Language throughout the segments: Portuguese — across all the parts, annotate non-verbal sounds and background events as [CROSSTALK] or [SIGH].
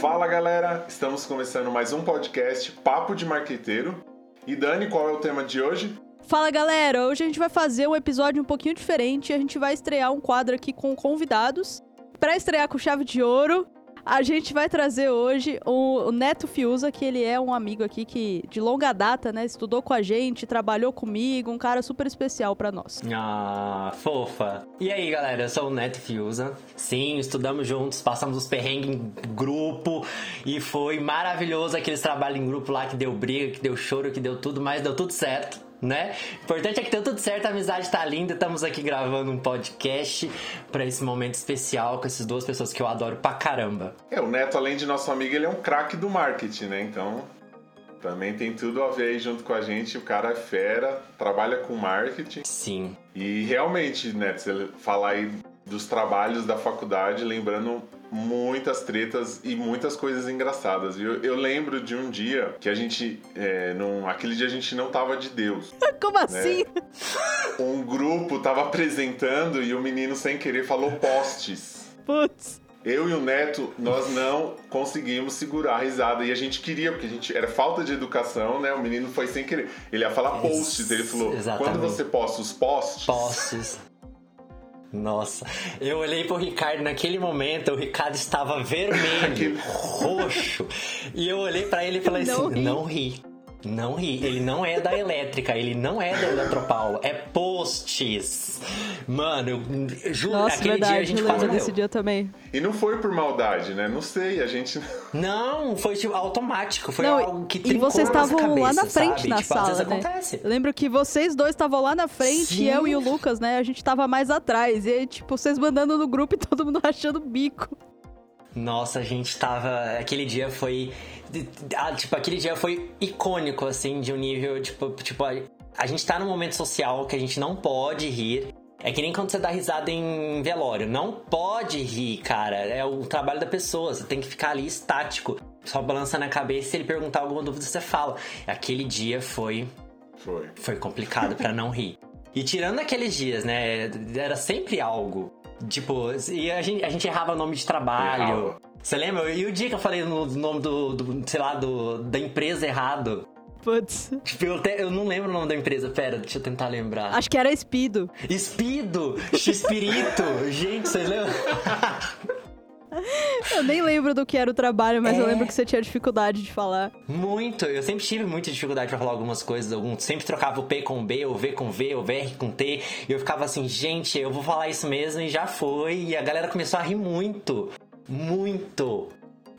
Fala galera, estamos começando mais um podcast Papo de Marqueteiro. E Dani, qual é o tema de hoje? Fala galera, hoje a gente vai fazer um episódio um pouquinho diferente. A gente vai estrear um quadro aqui com convidados. Para estrear com chave de ouro, a gente vai trazer hoje o Neto Fiuza, que ele é um amigo aqui que de longa data, né, estudou com a gente, trabalhou comigo, um cara super especial para nós. Ah, fofa. E aí, galera, eu sou o Neto Fiuza. Sim, estudamos juntos, passamos os perrengues em grupo e foi maravilhoso aqueles trabalhos em grupo lá que deu briga, que deu choro, que deu tudo, mas deu tudo certo né? O importante é que deu tudo certo, a amizade tá linda. Estamos aqui gravando um podcast para esse momento especial com essas duas pessoas que eu adoro pra caramba. É, o Neto, além de nosso amigo, ele é um craque do marketing, né? Então, também tem tudo a ver aí junto com a gente. O cara é fera, trabalha com marketing. Sim. E realmente, Neto, você falar aí dos trabalhos da faculdade, lembrando muitas tretas e muitas coisas engraçadas. Eu, eu lembro de um dia que a gente, é, num, aquele dia a gente não tava de Deus. [LAUGHS] Como né? assim? Um grupo tava apresentando e o menino sem querer falou postes. Putz. Eu e o Neto, nós não conseguimos segurar a risada e a gente queria, porque a gente era falta de educação, né? O menino foi sem querer. Ele ia falar posts, ele falou: Exatamente. quando você posta os posts. Posts. Nossa, eu olhei pro Ricardo naquele momento, o Ricardo estava vermelho, [LAUGHS] roxo, e eu olhei para ele e falei não assim: ri. não ri. Não ri, ele não é da elétrica, ele não é da Eletropaulo, é postes. Mano, eu juro, Nossa, aquele verdade, dia a gente quase desse dia também. E não foi por maldade, né? Não sei, a gente. Não, foi tipo, automático, foi não, algo que E vocês estavam lá na frente sabe? na tipo, sala, né? Acontece. Eu lembro que vocês dois estavam lá na frente, Sim. eu e o Lucas, né? A gente tava mais atrás. E aí, tipo, vocês mandando no grupo e [LAUGHS] todo mundo rachando o bico. Nossa, a gente tava. Aquele dia foi tipo, aquele dia foi icônico, assim, de um nível, tipo, tipo, a, gente tá num momento social que a gente não pode rir. É que nem quando você dá risada em velório. Não pode rir, cara. É o trabalho da pessoa. Você tem que ficar ali estático. Só balançando a cabeça e ele perguntar alguma dúvida, você fala. Aquele dia foi. Foi. Foi complicado para não rir. E tirando aqueles dias, né? Era sempre algo. Tipo, e a gente, a gente errava nome de trabalho. Errava. Você lembra? E o dia que eu falei no nome do, do sei lá, do, da empresa errado? Putz. Tipo, eu, até, eu não lembro o nome da empresa. Pera, deixa eu tentar lembrar. Acho que era Espido. Espido! X-Espírito! [LAUGHS] Gente, vocês lembram? [LAUGHS] Eu nem lembro do que era o trabalho, mas é... eu lembro que você tinha dificuldade de falar. Muito, eu sempre tive muita dificuldade para falar algumas coisas, algum, sempre trocava o P com B, o V com V, o VR com T, e eu ficava assim, gente, eu vou falar isso mesmo e já foi, e a galera começou a rir muito muito.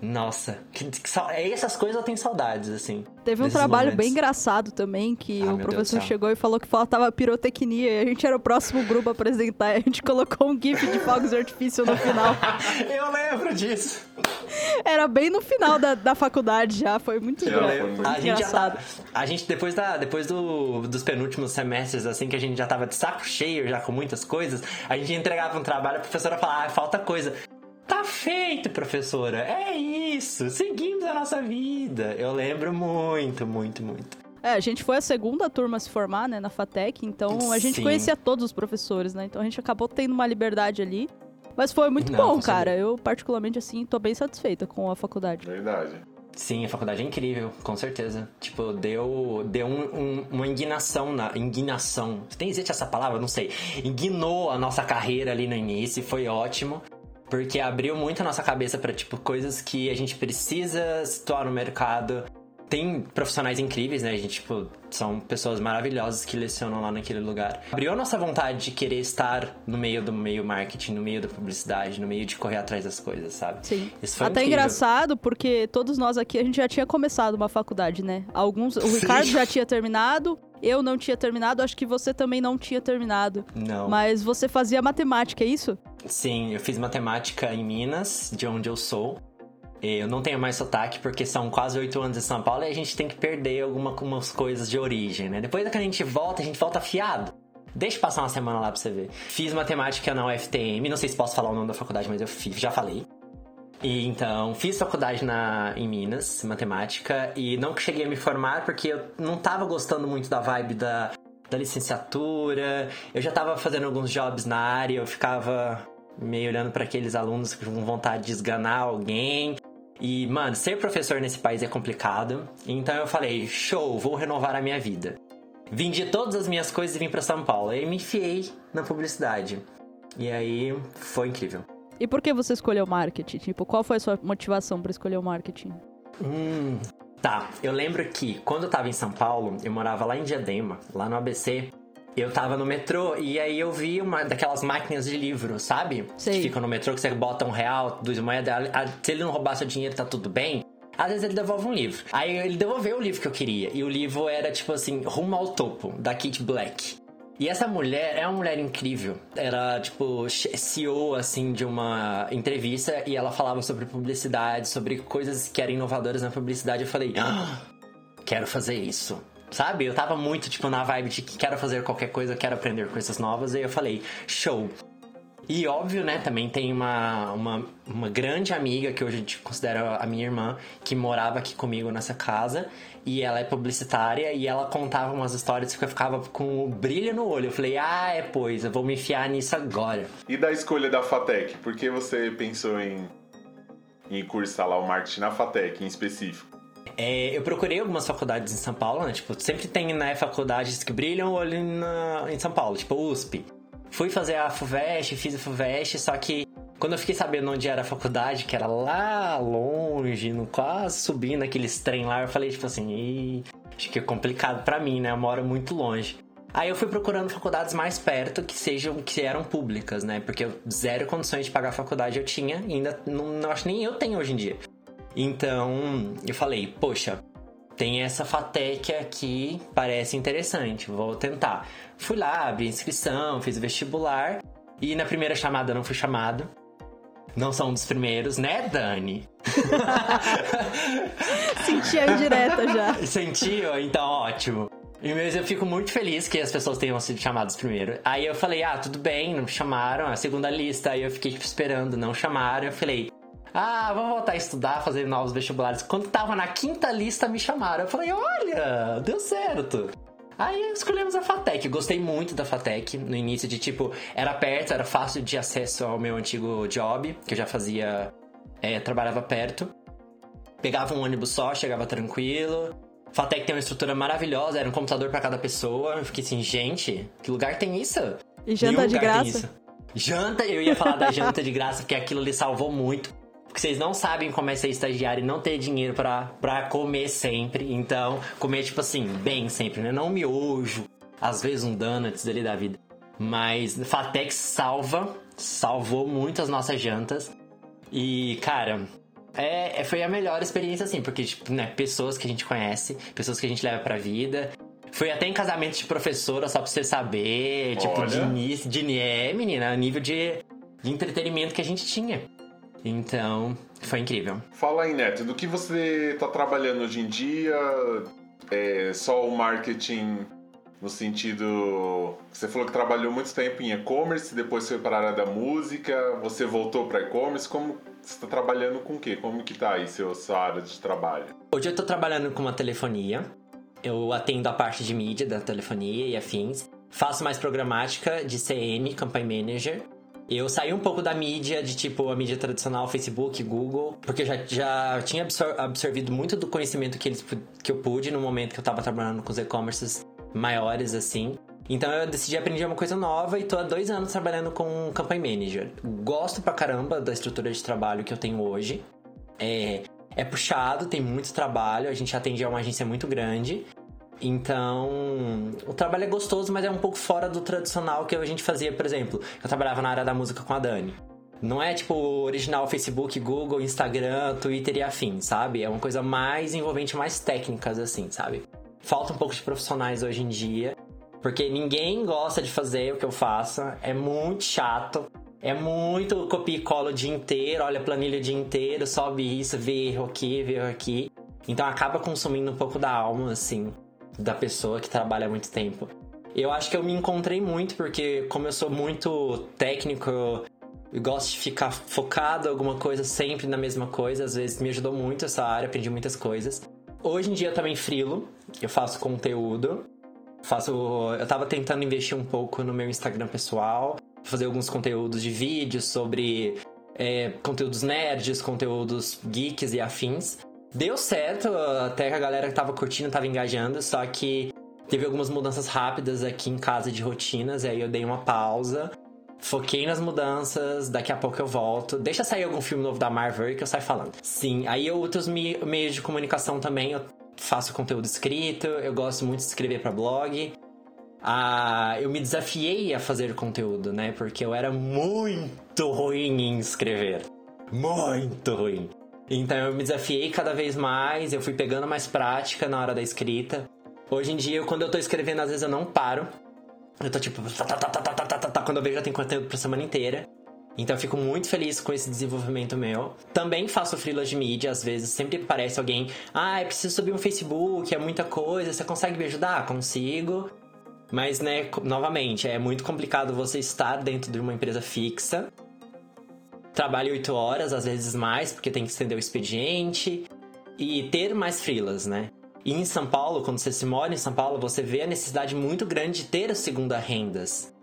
Nossa, que, que, é, essas coisas eu tenho saudades, assim. Teve um trabalho momentos. bem engraçado também, que ah, o professor chegou e falou que faltava pirotecnia e a gente era o próximo grupo a apresentar. E a gente colocou um gif de fogos de artifício no final. [LAUGHS] eu lembro disso. Era bem no final da, da faculdade já, foi muito, eu lembro. a gente engraçado. Já tá, a gente, depois, da, depois do, dos penúltimos semestres, assim, que a gente já tava de saco cheio, já com muitas coisas, a gente entregava um trabalho, a professora falava, ah, falta coisa. Tá feito, professora. É isso. Seguimos a nossa vida. Eu lembro muito, muito, muito. É, a gente foi a segunda turma a se formar, né, na FATEC, então a gente Sim. conhecia todos os professores, né? Então a gente acabou tendo uma liberdade ali. Mas foi muito Não, bom, cara. Eu, particularmente, assim, tô bem satisfeita com a faculdade. Verdade. Sim, a faculdade é incrível, com certeza. Tipo, deu, deu um, um, uma indignação na. Indignação. Tem existe essa palavra? Não sei. Indignou a nossa carreira ali no início, foi ótimo. Porque abriu muito a nossa cabeça para tipo coisas que a gente precisa situar no mercado. Tem profissionais incríveis, né? A gente, tipo, são pessoas maravilhosas que lecionam lá naquele lugar. Abriu a nossa vontade de querer estar no meio do meio marketing, no meio da publicidade, no meio de correr atrás das coisas, sabe? Sim. Isso foi Até incrível. engraçado, porque todos nós aqui, a gente já tinha começado uma faculdade, né? Alguns. O [LAUGHS] Sim. Ricardo já tinha terminado, eu não tinha terminado, acho que você também não tinha terminado. Não. Mas você fazia matemática, é isso? Sim, eu fiz matemática em Minas, de onde eu sou. Eu não tenho mais sotaque porque são quase oito anos em São Paulo e a gente tem que perder algumas coisas de origem, né? Depois que a gente volta, a gente volta afiado. Deixa passar uma semana lá pra você ver. Fiz matemática na UFTM, não sei se posso falar o nome da faculdade, mas eu fiz, já falei. E então, fiz faculdade na, em Minas, matemática, e não cheguei a me formar porque eu não tava gostando muito da vibe da, da licenciatura. Eu já tava fazendo alguns jobs na área, eu ficava meio olhando para aqueles alunos com vontade de esganar alguém. E, mano, ser professor nesse país é complicado. Então eu falei, show, vou renovar a minha vida. Vendi todas as minhas coisas e vim para São Paulo. Aí me enfiei na publicidade. E aí foi incrível. E por que você escolheu marketing? Tipo, qual foi a sua motivação para escolher o marketing? Hum, tá. Eu lembro que quando eu tava em São Paulo, eu morava lá em Diadema, lá no ABC. Eu tava no metrô e aí eu vi uma daquelas máquinas de livro, sabe? Sei. Que ficam no metrô que você bota um real, duas moedas. ah, Se ele não roubar seu dinheiro, tá tudo bem. Às vezes ele devolve um livro. Aí ele devolveu o livro que eu queria. E o livro era tipo assim, Rumo ao Topo, da Kate Black. E essa mulher é uma mulher incrível. Era, tipo, CEO, assim, de uma entrevista e ela falava sobre publicidade, sobre coisas que eram inovadoras na publicidade. Eu falei, ah, quero fazer isso. Sabe? Eu tava muito, tipo, na vibe de que quero fazer qualquer coisa, quero aprender coisas novas. E eu falei, show. E óbvio, né, também tem uma, uma, uma grande amiga que hoje a gente considera a minha irmã, que morava aqui comigo nessa casa. E ela é publicitária e ela contava umas histórias que eu ficava com o brilho no olho. Eu falei, ah, é pois, eu vou me enfiar nisso agora. E da escolha da FATEC? Por que você pensou em, em cursar lá o marketing na FATEC em específico? É, eu procurei algumas faculdades em São Paulo, né? Tipo, sempre tem, né, faculdades que brilham o olho na, em São Paulo, tipo USP. Fui fazer a FUVEST, fiz a FUVEST, só que quando eu fiquei sabendo onde era a faculdade, que era lá longe, no, quase subindo aqueles trem lá, eu falei, tipo assim, acho que é complicado para mim, né? Eu moro muito longe. Aí eu fui procurando faculdades mais perto que sejam que eram públicas, né? Porque eu, zero condições de pagar a faculdade eu tinha, ainda não, não acho nem eu tenho hoje em dia. Então, eu falei, poxa, tem essa FATEC aqui, parece interessante, vou tentar. Fui lá, abri inscrição, fiz vestibular e na primeira chamada não fui chamado. Não são um dos primeiros, né, Dani? [LAUGHS] Senti a indireta já. [LAUGHS] Sentiu? Então, ótimo. E mesmo eu fico muito feliz que as pessoas tenham sido chamadas primeiro. Aí eu falei, ah, tudo bem, não me chamaram. A segunda lista, aí eu fiquei tipo, esperando, não chamaram. Eu falei, ah, vou voltar a estudar, fazer novos vestibulares. Quando tava na quinta lista, me chamaram. Eu falei, olha, deu certo. Aí escolhemos a FATEC. Gostei muito da FATEC no início, de tipo, era perto, era fácil de acesso ao meu antigo job, que eu já fazia, é, trabalhava perto. Pegava um ônibus só, chegava tranquilo. FATEC tem uma estrutura maravilhosa, era um computador para cada pessoa. Eu fiquei assim, gente, que lugar tem isso? E janta Nenhum de graça? Janta, eu ia falar da janta de graça, porque aquilo lhe salvou muito. Porque vocês não sabem como é ser estagiário e não ter dinheiro pra, pra comer sempre. Então, comer, tipo assim, bem sempre, né? Não um miojo, às vezes um donuts ali da vida. Mas Fatex salva, salvou muito as nossas jantas. E, cara, é, é- foi a melhor experiência, assim, porque, tipo, né, pessoas que a gente conhece, pessoas que a gente leva pra vida. Foi até em casamento de professora, só pra você saber, tipo, de Olha. de é, menina, nível de, de entretenimento que a gente tinha. Então, foi incrível. Fala aí, Neto, do que você tá trabalhando hoje em dia? É só o marketing no sentido. Você falou que trabalhou muito tempo em e-commerce, depois foi para a área da música, você voltou para e-commerce. Como você está trabalhando com o quê? Como que tá aí seu, sua área de trabalho? Hoje eu tô trabalhando com uma telefonia. Eu atendo a parte de mídia da telefonia e afins. Faço mais programática de CM, Campaign Manager. Eu saí um pouco da mídia, de tipo a mídia tradicional, Facebook, Google, porque eu já, já tinha absor- absorvido muito do conhecimento que, eles, que eu pude no momento que eu tava trabalhando com os e-commerces maiores, assim. Então eu decidi aprender uma coisa nova e tô há dois anos trabalhando com Campaign Manager. Gosto pra caramba da estrutura de trabalho que eu tenho hoje. É, é puxado, tem muito trabalho, a gente atende a uma agência muito grande. Então, o trabalho é gostoso, mas é um pouco fora do tradicional que a gente fazia, por exemplo. Eu trabalhava na área da música com a Dani. Não é tipo original Facebook, Google, Instagram, Twitter e afim, sabe? É uma coisa mais envolvente, mais técnicas, assim, sabe? Falta um pouco de profissionais hoje em dia, porque ninguém gosta de fazer o que eu faço. É muito chato. É muito copia e cola o dia inteiro, olha a planilha o dia inteiro, sobe isso, vê erro aqui, vê erro aqui. Então acaba consumindo um pouco da alma, assim, da pessoa que trabalha há muito tempo. Eu acho que eu me encontrei muito, porque como eu sou muito técnico, eu gosto de ficar focado alguma coisa, sempre na mesma coisa. Às vezes me ajudou muito essa área, aprendi muitas coisas. Hoje em dia eu também frilo, eu faço conteúdo. Faço. Eu tava tentando investir um pouco no meu Instagram pessoal, fazer alguns conteúdos de vídeos sobre é, conteúdos nerds, conteúdos geeks e afins. Deu certo, até que a galera que tava curtindo tava engajando, só que teve algumas mudanças rápidas aqui em casa de rotinas, e aí eu dei uma pausa. Foquei nas mudanças, daqui a pouco eu volto. Deixa sair algum filme novo da Marvel que eu saio falando. Sim, aí outros meios de comunicação também, eu faço conteúdo escrito, eu gosto muito de escrever para blog. Ah, eu me desafiei a fazer conteúdo, né? Porque eu era muito ruim em escrever. Muito ruim. Então eu me desafiei cada vez mais, eu fui pegando mais prática na hora da escrita. Hoje em dia, quando eu tô escrevendo, às vezes eu não paro. Eu tô tipo. Tá, tá, tá, quando eu vejo, já tem conteúdo pra semana inteira. Então eu fico muito feliz com esse desenvolvimento meu. Também faço freelas de mídia, às vezes sempre aparece alguém, ah, eu preciso subir um Facebook, é muita coisa, você consegue me ajudar? Consigo. Mas, né, novamente, é muito complicado você estar dentro de uma empresa fixa. Trabalhe oito horas, às vezes mais, porque tem que estender o expediente. E ter mais freelas, né? E em São Paulo, quando você se mora em São Paulo, você vê a necessidade muito grande de ter as segunda rendas.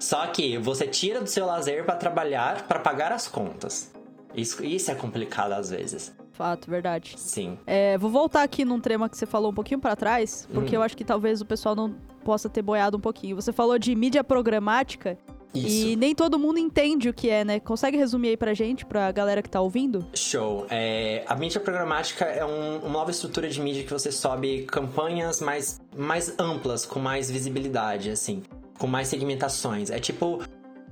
Só que você tira do seu lazer para trabalhar para pagar as contas. Isso, isso é complicado às vezes. Fato, verdade. Sim. É, vou voltar aqui num tema que você falou um pouquinho para trás, porque hum. eu acho que talvez o pessoal não possa ter boiado um pouquinho. Você falou de mídia programática isso. E nem todo mundo entende o que é, né? Consegue resumir aí pra gente, pra galera que tá ouvindo? Show. É, a mídia programática é um, uma nova estrutura de mídia que você sobe campanhas mais, mais amplas, com mais visibilidade, assim. Com mais segmentações. É tipo,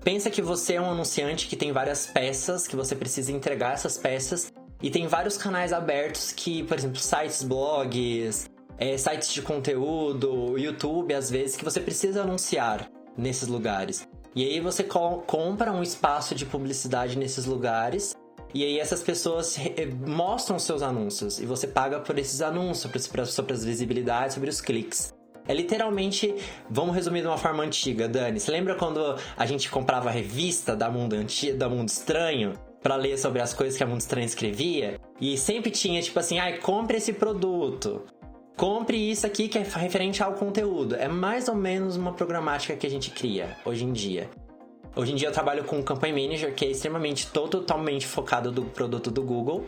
pensa que você é um anunciante que tem várias peças, que você precisa entregar essas peças. E tem vários canais abertos que, por exemplo, sites, blogs, é, sites de conteúdo, YouTube, às vezes, que você precisa anunciar nesses lugares. E aí você co compra um espaço de publicidade nesses lugares. E aí essas pessoas eh, mostram seus anúncios. E você paga por esses anúncios, sobre as visibilidades, sobre os cliques. É literalmente, vamos resumir de uma forma antiga, Dani. Você lembra quando a gente comprava a revista da Mundo, Anti da Mundo Estranho? para ler sobre as coisas que a Mundo Estranho escrevia? E sempre tinha, tipo assim, ai, compre esse produto. Compre isso aqui que é referente ao conteúdo. É mais ou menos uma programática que a gente cria hoje em dia. Hoje em dia eu trabalho com o Campaign Manager, que é extremamente totalmente focado do produto do Google.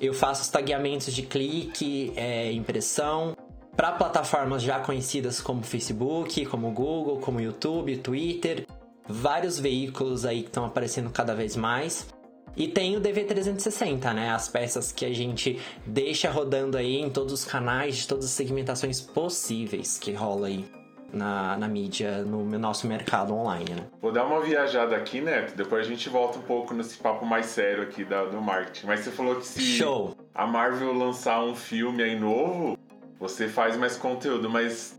Eu faço os tagueamentos de clique, é, impressão, para plataformas já conhecidas como Facebook, como Google, como YouTube, Twitter, vários veículos aí que estão aparecendo cada vez mais. E tem o DV360, né? As peças que a gente deixa rodando aí em todos os canais, de todas as segmentações possíveis que rola aí. Na, na mídia, no nosso mercado online, né? Vou dar uma viajada aqui, Neto. Depois a gente volta um pouco nesse papo mais sério aqui da, do marketing. Mas você falou que se Show. a Marvel lançar um filme aí novo, você faz mais conteúdo. Mas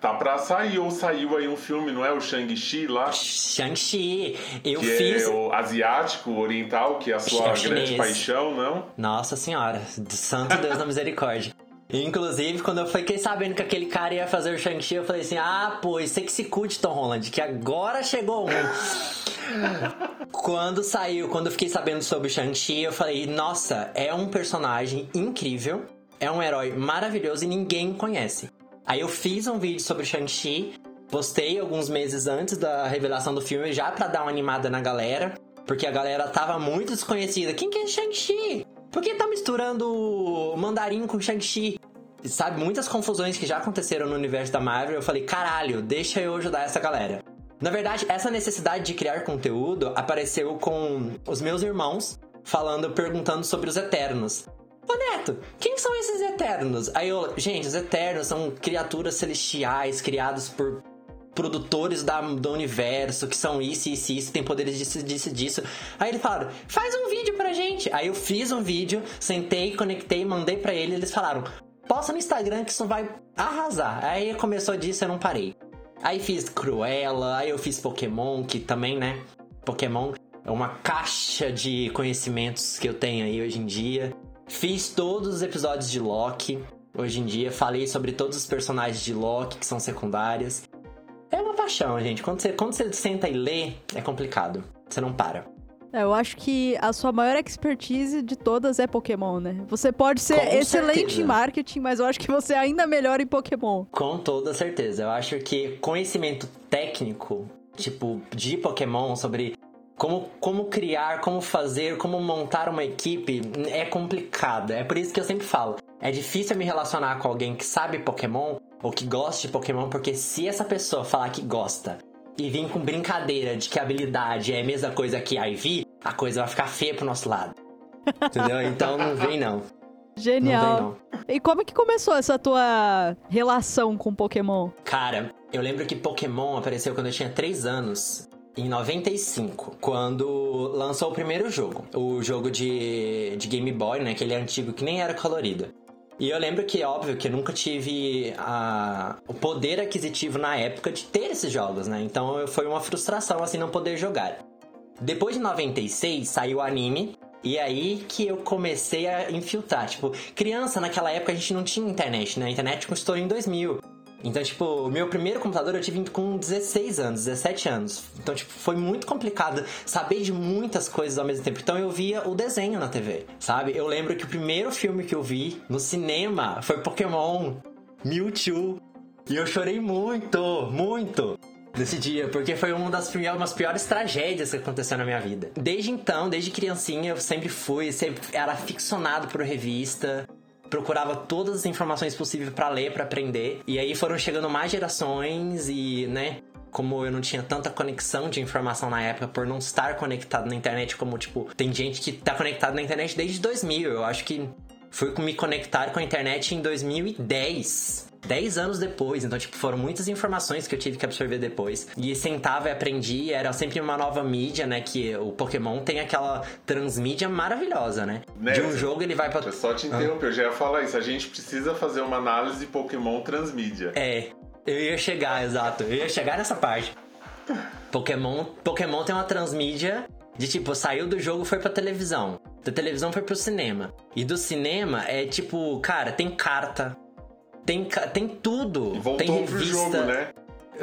Tá pra sair, ou saiu aí um filme, não é? O Shang-Chi lá? Shang-Chi. Eu que fiz. É o asiático, oriental, que é a sua é grande paixão, não? Nossa senhora, santo Deus na misericórdia. [LAUGHS] Inclusive, quando eu fiquei sabendo que aquele cara ia fazer o Shang-Chi, eu falei assim: ah, pô, você que se cuide, Tom Holland, que agora chegou um. [LAUGHS] quando saiu, quando eu fiquei sabendo sobre o Shang-Chi, eu falei: nossa, é um personagem incrível, é um herói maravilhoso e ninguém conhece. Aí eu fiz um vídeo sobre Shang-Chi, postei alguns meses antes da revelação do filme, já para dar uma animada na galera, porque a galera tava muito desconhecida. Quem que é Shang-Chi? Por que tá misturando mandarim com Shang-Chi? Sabe, muitas confusões que já aconteceram no universo da Marvel. Eu falei, caralho, deixa eu ajudar essa galera. Na verdade, essa necessidade de criar conteúdo apareceu com os meus irmãos falando, perguntando sobre os Eternos. Ô Neto, quem são esses Eternos? Aí eu, gente, os Eternos são criaturas celestiais criados por produtores da, do universo, que são isso, isso, isso, tem poderes disso, disso, disso. Aí eles falaram, faz um vídeo pra gente. Aí eu fiz um vídeo, sentei, conectei, mandei pra eles, eles falaram, posta no Instagram que isso vai arrasar. Aí começou disso, eu não parei. Aí fiz Cruella, aí eu fiz Pokémon, que também, né? Pokémon é uma caixa de conhecimentos que eu tenho aí hoje em dia. Fiz todos os episódios de Loki. Hoje em dia, falei sobre todos os personagens de Loki que são secundárias. É uma paixão, gente. Quando você, quando você senta e lê, é complicado. Você não para. É, eu acho que a sua maior expertise de todas é Pokémon, né? Você pode ser Com excelente certeza. em marketing, mas eu acho que você é ainda melhor em Pokémon. Com toda certeza. Eu acho que conhecimento técnico, tipo, de Pokémon, sobre Como, como criar, como fazer, como montar uma equipe é complicado. É por isso que eu sempre falo. É difícil me relacionar com alguém que sabe Pokémon ou que gosta de Pokémon, porque se essa pessoa falar que gosta e vir com brincadeira de que habilidade é a mesma coisa que IV, a coisa vai ficar feia pro nosso lado. Entendeu? Então não vem não. Genial. Não vem, não. E como que começou essa tua relação com Pokémon? Cara, eu lembro que Pokémon apareceu quando eu tinha 3 anos. Em 95, quando lançou o primeiro jogo. O jogo de, de Game Boy, né? Aquele antigo que nem era colorido. E eu lembro que, óbvio, que eu nunca tive a, o poder aquisitivo na época de ter esses jogos, né? Então foi uma frustração, assim, não poder jogar. Depois de 96, saiu o anime. E aí que eu comecei a infiltrar. Tipo, criança, naquela época a gente não tinha internet, né? A internet custou em 2000. Então, tipo, o meu primeiro computador eu tive com 16 anos, 17 anos. Então, tipo, foi muito complicado saber de muitas coisas ao mesmo tempo. Então, eu via o desenho na TV, sabe? Eu lembro que o primeiro filme que eu vi no cinema foi Pokémon Mewtwo. E eu chorei muito, muito nesse dia, porque foi uma das umas piores tragédias que aconteceu na minha vida. Desde então, desde criancinha, eu sempre fui, sempre era ficcionado por revista procurava todas as informações possíveis para ler, para aprender. E aí foram chegando mais gerações e, né, como eu não tinha tanta conexão de informação na época por não estar conectado na internet, como tipo, tem gente que tá conectado na internet desde 2000. Eu acho que fui me conectar com a internet em 2010. 10 anos depois, então, tipo, foram muitas informações que eu tive que absorver depois. E sentava e aprendia, era sempre uma nova mídia, né? Que o Pokémon tem aquela transmídia maravilhosa, né? Né, de um jogo ele vai pra. Eu só te interromper, eu já ia falar isso. A gente precisa fazer uma análise de Pokémon transmídia. É, eu ia chegar, exato. Eu ia chegar nessa parte. Pokémon, Pokémon tem uma transmídia de tipo, saiu do jogo foi pra televisão. Da televisão foi pro cinema. E do cinema é tipo, cara, tem carta, tem, tem tudo. E voltou tem revista. pro jogo, né?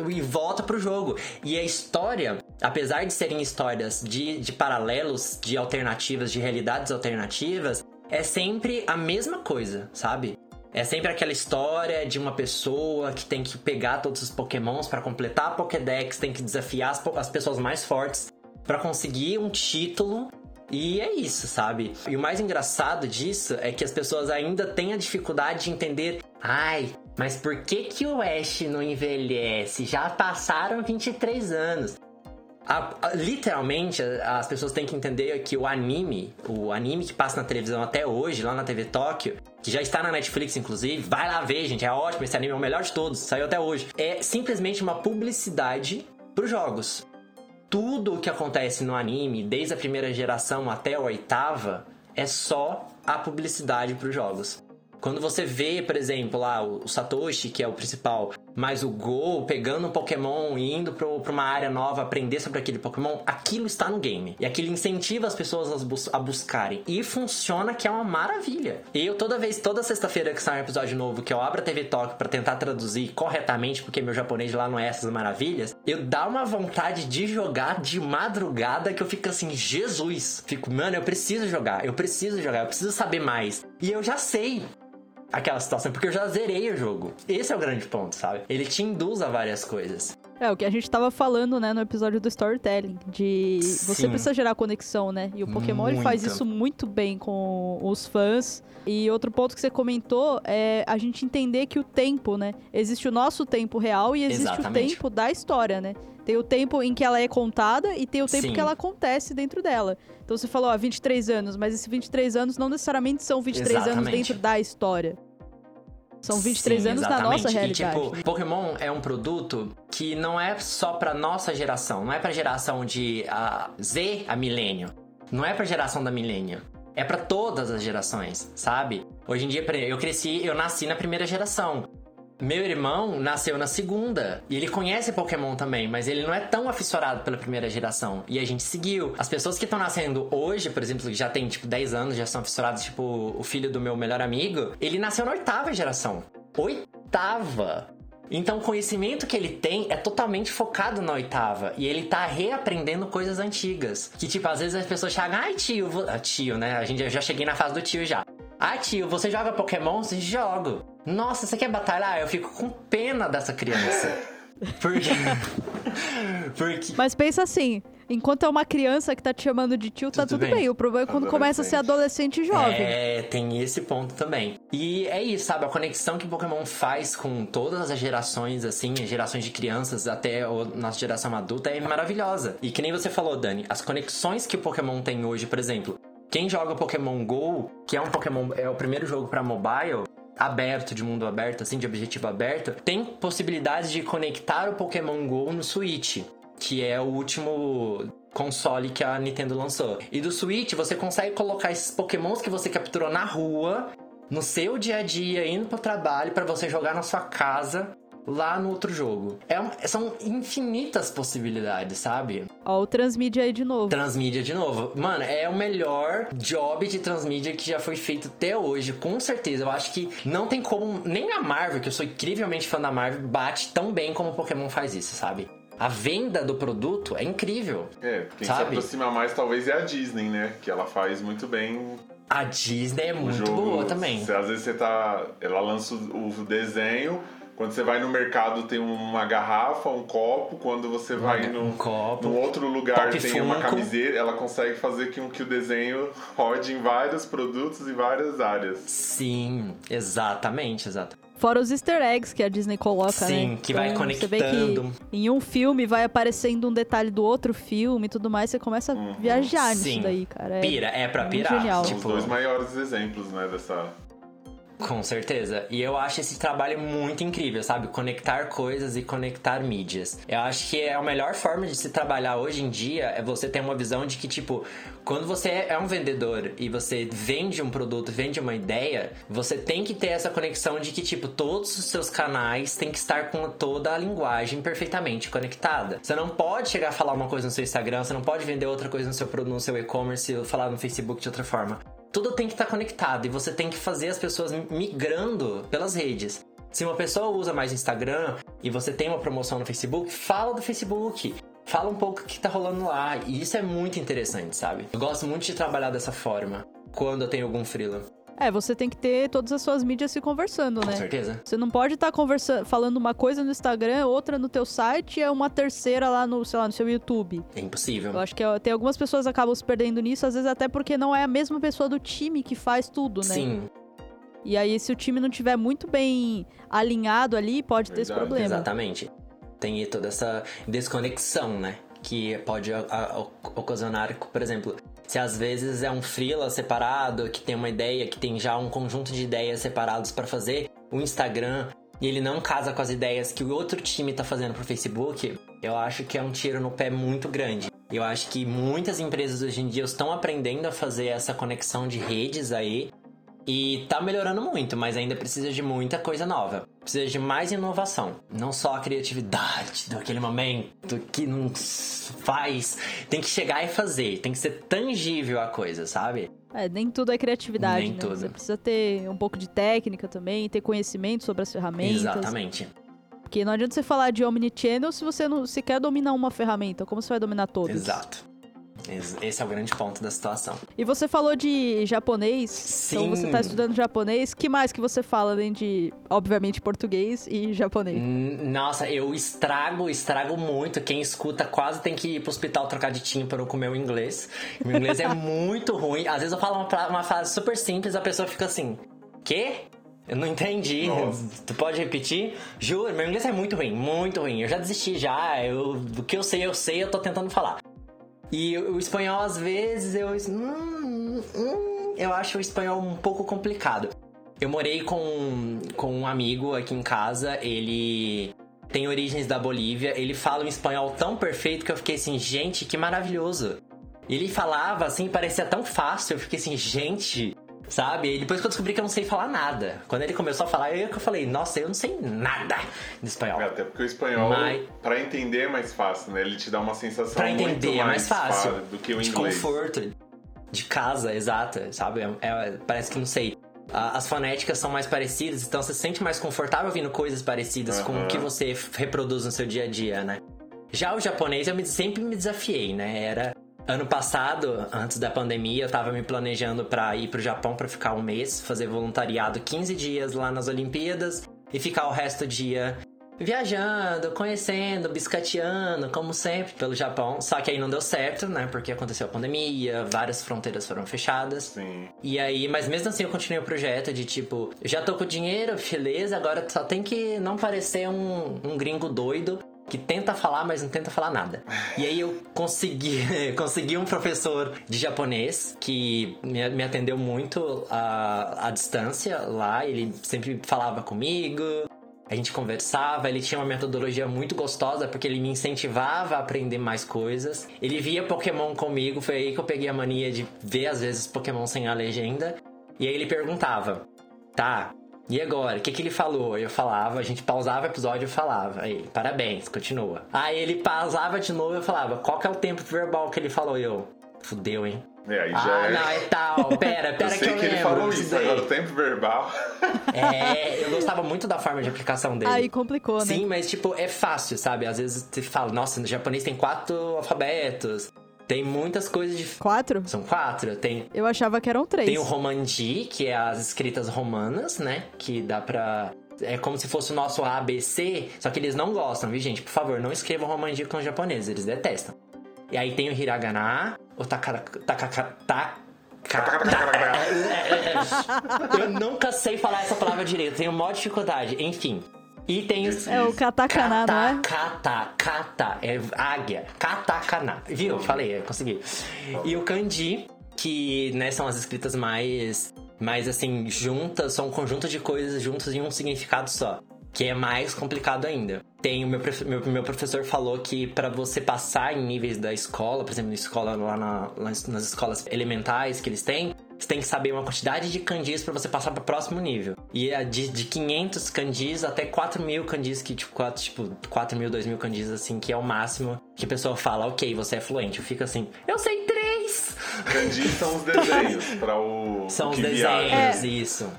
E volta pro jogo. E a história, apesar de serem histórias de, de paralelos, de alternativas, de realidades alternativas, é sempre a mesma coisa, sabe? É sempre aquela história de uma pessoa que tem que pegar todos os pokémons para completar a Pokédex, tem que desafiar as, as pessoas mais fortes para conseguir um título e é isso, sabe? E o mais engraçado disso é que as pessoas ainda têm a dificuldade de entender. Ai, mas por que que o Ash não envelhece? Já passaram 23 anos. A, a, literalmente, as pessoas têm que entender que o anime, o anime que passa na televisão até hoje, lá na TV Tóquio, que já está na Netflix, inclusive, vai lá ver, gente, é ótimo, esse anime é o melhor de todos, saiu até hoje. É simplesmente uma publicidade para os jogos tudo o que acontece no anime, desde a primeira geração até a oitava, é só a publicidade para os jogos. Quando você vê, por exemplo, lá o Satoshi, que é o principal, mas o Go pegando um Pokémon e indo para uma área nova aprender sobre aquele Pokémon, aquilo está no game. E aquilo incentiva as pessoas a, bus a buscarem. E funciona que é uma maravilha. E eu toda vez, toda sexta-feira que sai um episódio novo, que eu abro a TV Talk para tentar traduzir corretamente, porque meu japonês lá não é essas maravilhas, eu dá uma vontade de jogar de madrugada que eu fico assim, Jesus! Fico, mano, eu preciso jogar, eu preciso jogar, eu preciso saber mais. E eu já sei aquela situação, porque eu já zerei o jogo. Esse é o grande ponto, sabe? Ele te induz a várias coisas. É, o que a gente tava falando, né, no episódio do storytelling, de você Sim. precisa gerar conexão, né? E o Pokémon ele faz Muito. isso muito bem com os fãs. E outro ponto que você comentou é a gente entender que o tempo, né? Existe o nosso tempo real e existe Exatamente. o tempo da história, né? Tem o tempo em que ela é contada e tem o tempo Sim. que ela acontece dentro dela. Então você falou, ó, 23 anos, mas esses 23 anos não necessariamente são 23 anos Exatamente. dentro da história. São 23 Sim, anos da exatamente. nossa realidade. E, tipo, Pokémon é um produto que não é só pra nossa geração, não é pra geração de a Z a milênio. Não é pra geração da milênio. É pra todas as gerações, sabe? Hoje em dia, eu cresci, eu nasci na primeira geração. Meu irmão nasceu na segunda. E ele conhece Pokémon também, mas ele não é tão aficionado pela primeira geração. E a gente seguiu. As pessoas que estão nascendo hoje, por exemplo, que já tem tipo 10 anos, já são aficionados, tipo o filho do meu melhor amigo, ele nasceu na oitava geração. Oitava! Então o conhecimento que ele tem é totalmente focado na oitava. E ele tá reaprendendo coisas antigas. Que, tipo, às vezes as pessoas chegam, ai tio, vo... ah, tio, né? A gente já cheguei na fase do tio já. Ah, tio, você joga Pokémon? Você joga. Nossa, você quer batalhar? Eu fico com pena dessa criança. [LAUGHS] Porque. Porque. Mas pensa assim, enquanto é uma criança que tá te chamando de tio, tá Tudo tudo bem. bem. O problema é quando começa a ser adolescente e jovem. É, tem esse ponto também. E é isso, sabe? A conexão que Pokémon faz com todas as gerações, assim, as gerações de crianças até a nossa geração adulta é maravilhosa. E que nem você falou, Dani, as conexões que o Pokémon tem hoje, por exemplo, quem joga Pokémon GO, que é um Pokémon, é o primeiro jogo pra mobile, aberto, de mundo aberto, assim, de objetivo aberto, tem possibilidade de conectar o Pokémon GO no Switch, que é o último console que a Nintendo lançou. E do Switch você consegue colocar esses Pokémons que você capturou na rua, no seu dia a dia, indo pro trabalho, para você jogar na sua casa. Lá no outro jogo. É um- são infinitas possibilidades, sabe? Ó, o transmídia aí de novo. Transmídia de novo. Mano, é o melhor job de transmídia que já foi feito até hoje, com certeza. Eu acho que não tem como. Nem a Marvel, que eu sou incrivelmente fã da Marvel, bate tão bem como o Pokémon faz isso, sabe? A venda do produto é incrível. É, quem Sabe? se aproxima mais talvez é a Disney, né? Que ela faz muito bem A Disney é muito jogo. boa também. Cê- às vezes você tá. Ela lança o o desenho. Quando você vai no mercado tem uma garrafa, um copo. Quando você vai no, Um copo. num outro lugar tem uma Funko. camiseta, ela consegue fazer com que o desenho [LAUGHS] rode em vários produtos e várias áreas. Sim, exatamente, exato. Fora os easter eggs que a Disney coloca, né? Sim, que vai Você vê conectando. que em um filme vai aparecendo um detalhe do outro filme e tudo mais, você começa a viajar nisso Sim. daí, cara. É Pira, é pra pirar. genial. São Tipo, os dois maiores exemplos, né, dessa. Com certeza. E eu acho esse trabalho muito incrível, sabe? Conectar coisas e conectar mídias. Eu acho que é a melhor forma de se trabalhar hoje em dia é você ter uma visão de que, tipo, quando você é um vendedor e você vende um produto, vende uma ideia, você tem que ter essa conexão de que, tipo, todos os seus canais têm que estar com toda a linguagem perfeitamente conectada. Você não pode chegar a falar uma coisa no seu Instagram, você não pode vender outra coisa no seu, no seu e-commerce ou falar no Facebook de outra forma tudo tem que estar conectado e você tem que fazer as pessoas migrando pelas redes. Se uma pessoa usa mais Instagram e você tem uma promoção no Facebook, fala do Facebook. Fala um pouco o que tá rolando lá. E isso é muito interessante, sabe? Eu gosto muito de trabalhar dessa forma. Quando eu tenho algum freela. É, você tem que ter todas as suas mídias se conversando, Com né? certeza. Você não pode estar conversando, falando uma coisa no Instagram, outra no teu site e uma terceira lá no, sei lá, no seu YouTube. É impossível. Eu acho que é- tem algumas pessoas que acabam se perdendo nisso, às vezes até porque não é a mesma pessoa do time que faz tudo, né? Sim, E aí, se o time não tiver muito bem alinhado ali, pode ter esse problema. exatamente. Tem toda essa desconexão, né? Que pode ocasionar, por exemplo, se às vezes é um freela separado, que tem uma ideia, que tem já um conjunto de ideias separados para fazer, o Instagram, e ele não casa com as ideias que o outro time tá fazendo pro Facebook, eu acho que é um tiro no pé muito grande. Eu acho que muitas empresas hoje em dia estão aprendendo a fazer essa conexão de redes aí, e tá melhorando muito, mas ainda precisa de muita coisa nova. Precisa de mais inovação. Não só a criatividade daquele momento que não faz. Tem que chegar e fazer. Tem que ser tangível a coisa, sabe? É, nem tudo é criatividade, Nem né? tudo. Você precisa ter um pouco de técnica também, ter conhecimento sobre as ferramentas. Exatamente. Porque não adianta você falar de omnichannel se você não se quer dominar uma ferramenta. Como você vai dominar todas? Exato. Esse é o grande ponto da situação. E você falou de japonês. Sim. Então você tá estudando japonês. que mais que você fala além de, obviamente, português e japonês? Nossa, eu estrago, estrago muito. Quem escuta quase tem que ir pro hospital trocar de tímpano com o meu inglês. Meu inglês é [LAUGHS] muito ruim. Às vezes eu falo uma, uma frase super simples, a pessoa fica assim: Quê? Eu não entendi. Nossa. Tu pode repetir? Juro, meu inglês é muito ruim, muito ruim. Eu já desisti já. Eu, do que eu sei, eu sei, eu tô tentando falar. E o espanhol, às vezes, eu. hum, hum, eu acho o espanhol um pouco complicado. Eu morei com, com um amigo aqui em casa, ele tem origens da Bolívia, ele fala um espanhol tão perfeito que eu fiquei assim, gente, que maravilhoso. Ele falava assim, parecia tão fácil, eu fiquei assim, gente, sabe? E depois que eu descobri que eu não sei falar nada. Quando ele começou a falar, eu que eu falei, nossa, eu não sei nada de espanhol. É, até porque o espanhol, Mas- pra entender é mais fácil, né? Ele te dá uma sensação Pra entender é mais fácil. fa- do que o de inglês. conforto, de casa, exata, sabe? É- é- parece que não sei. As fonéticas são mais parecidas, então você se sente mais confortável ouvindo coisas parecidas com o que você reproduz no seu dia a dia, né? Já o japonês eu sempre me desafiei, né? Era ano passado, antes da pandemia, eu tava me planejando pra ir pro Japão pra ficar um mês, fazer voluntariado 15 dias lá nas Olimpíadas e ficar o resto do dia viajando, conhecendo, biscateando, como sempre, pelo Japão. Só que aí não deu certo, né? Porque aconteceu a pandemia, várias fronteiras foram fechadas. Sim. E aí, mas mesmo assim eu continuei o projeto de tipo, já tô com dinheiro, beleza, agora só tem que não parecer um, um gringo doido que tenta falar, mas não tenta falar nada. E aí eu consegui, [LAUGHS] consegui um professor de japonês que me, me atendeu muito à, à distância lá. Ele sempre falava comigo, a gente conversava, ele tinha uma metodologia muito gostosa porque ele me incentivava a aprender mais coisas. Ele via Pokémon comigo, foi aí que eu peguei a mania de ver às vezes Pokémon sem a legenda. E aí ele perguntava: "Tá, e agora? O que, que ele falou? Eu falava, a gente pausava o episódio e falava. Aí, parabéns, continua. Aí ele pausava de novo e eu falava, qual que é o tempo verbal que ele falou? E eu, fudeu, hein? É, aí já ah, é. não, é tal. Pera, [LAUGHS] pera eu sei que eu que, ele falou isso, agora o tempo verbal. [LAUGHS] É, eu gostava muito da forma de aplicação dele. Aí complicou, né? Sim, mas tipo, é fácil, sabe? Às vezes você fala, nossa, no japonês tem quatro alfabetos. Tem muitas coisas de. Quatro? São quatro. Tem, Eu achava que eram três. tem o Romanji, que é as escritas romanas, né? Que dá pra. É como se fosse o nosso ABC, só que eles não gostam, viu, gente? Por favor, não escrevam Romanji com os japoneses, eles detestam. E aí tem o Hiragana, o Takara. Takaka. Taka, Eu nunca sei falar essa palavra direito, tenho maior dificuldade. Enfim. E tem os. É o katakana, não é? Kata, kata, é águia. Katakana. Viu? Falei, consegui. E o kanji, que né, são as escritas mais, mais assim, juntas, são um conjunto de coisas juntas em um significado só. Que é mais complicado ainda. Tem o meu, meu, meu professor falou que para você passar em níveis da escola, por exemplo, na escola lá na- nas escolas elementais que eles têm, você tem que saber uma quantidade de kanjis para você passar para o próximo nível. E é de, de 500 kanjis até 4 mil kanjis, que tipo 4, tipo 4 mil, 2 mil kanjis, assim, que é o máximo que a pessoa fala, ok, você é fluente. Eu fico assim, eu sei três! Kanji são os desenhos para o. São o os desenhos, viaja. isso.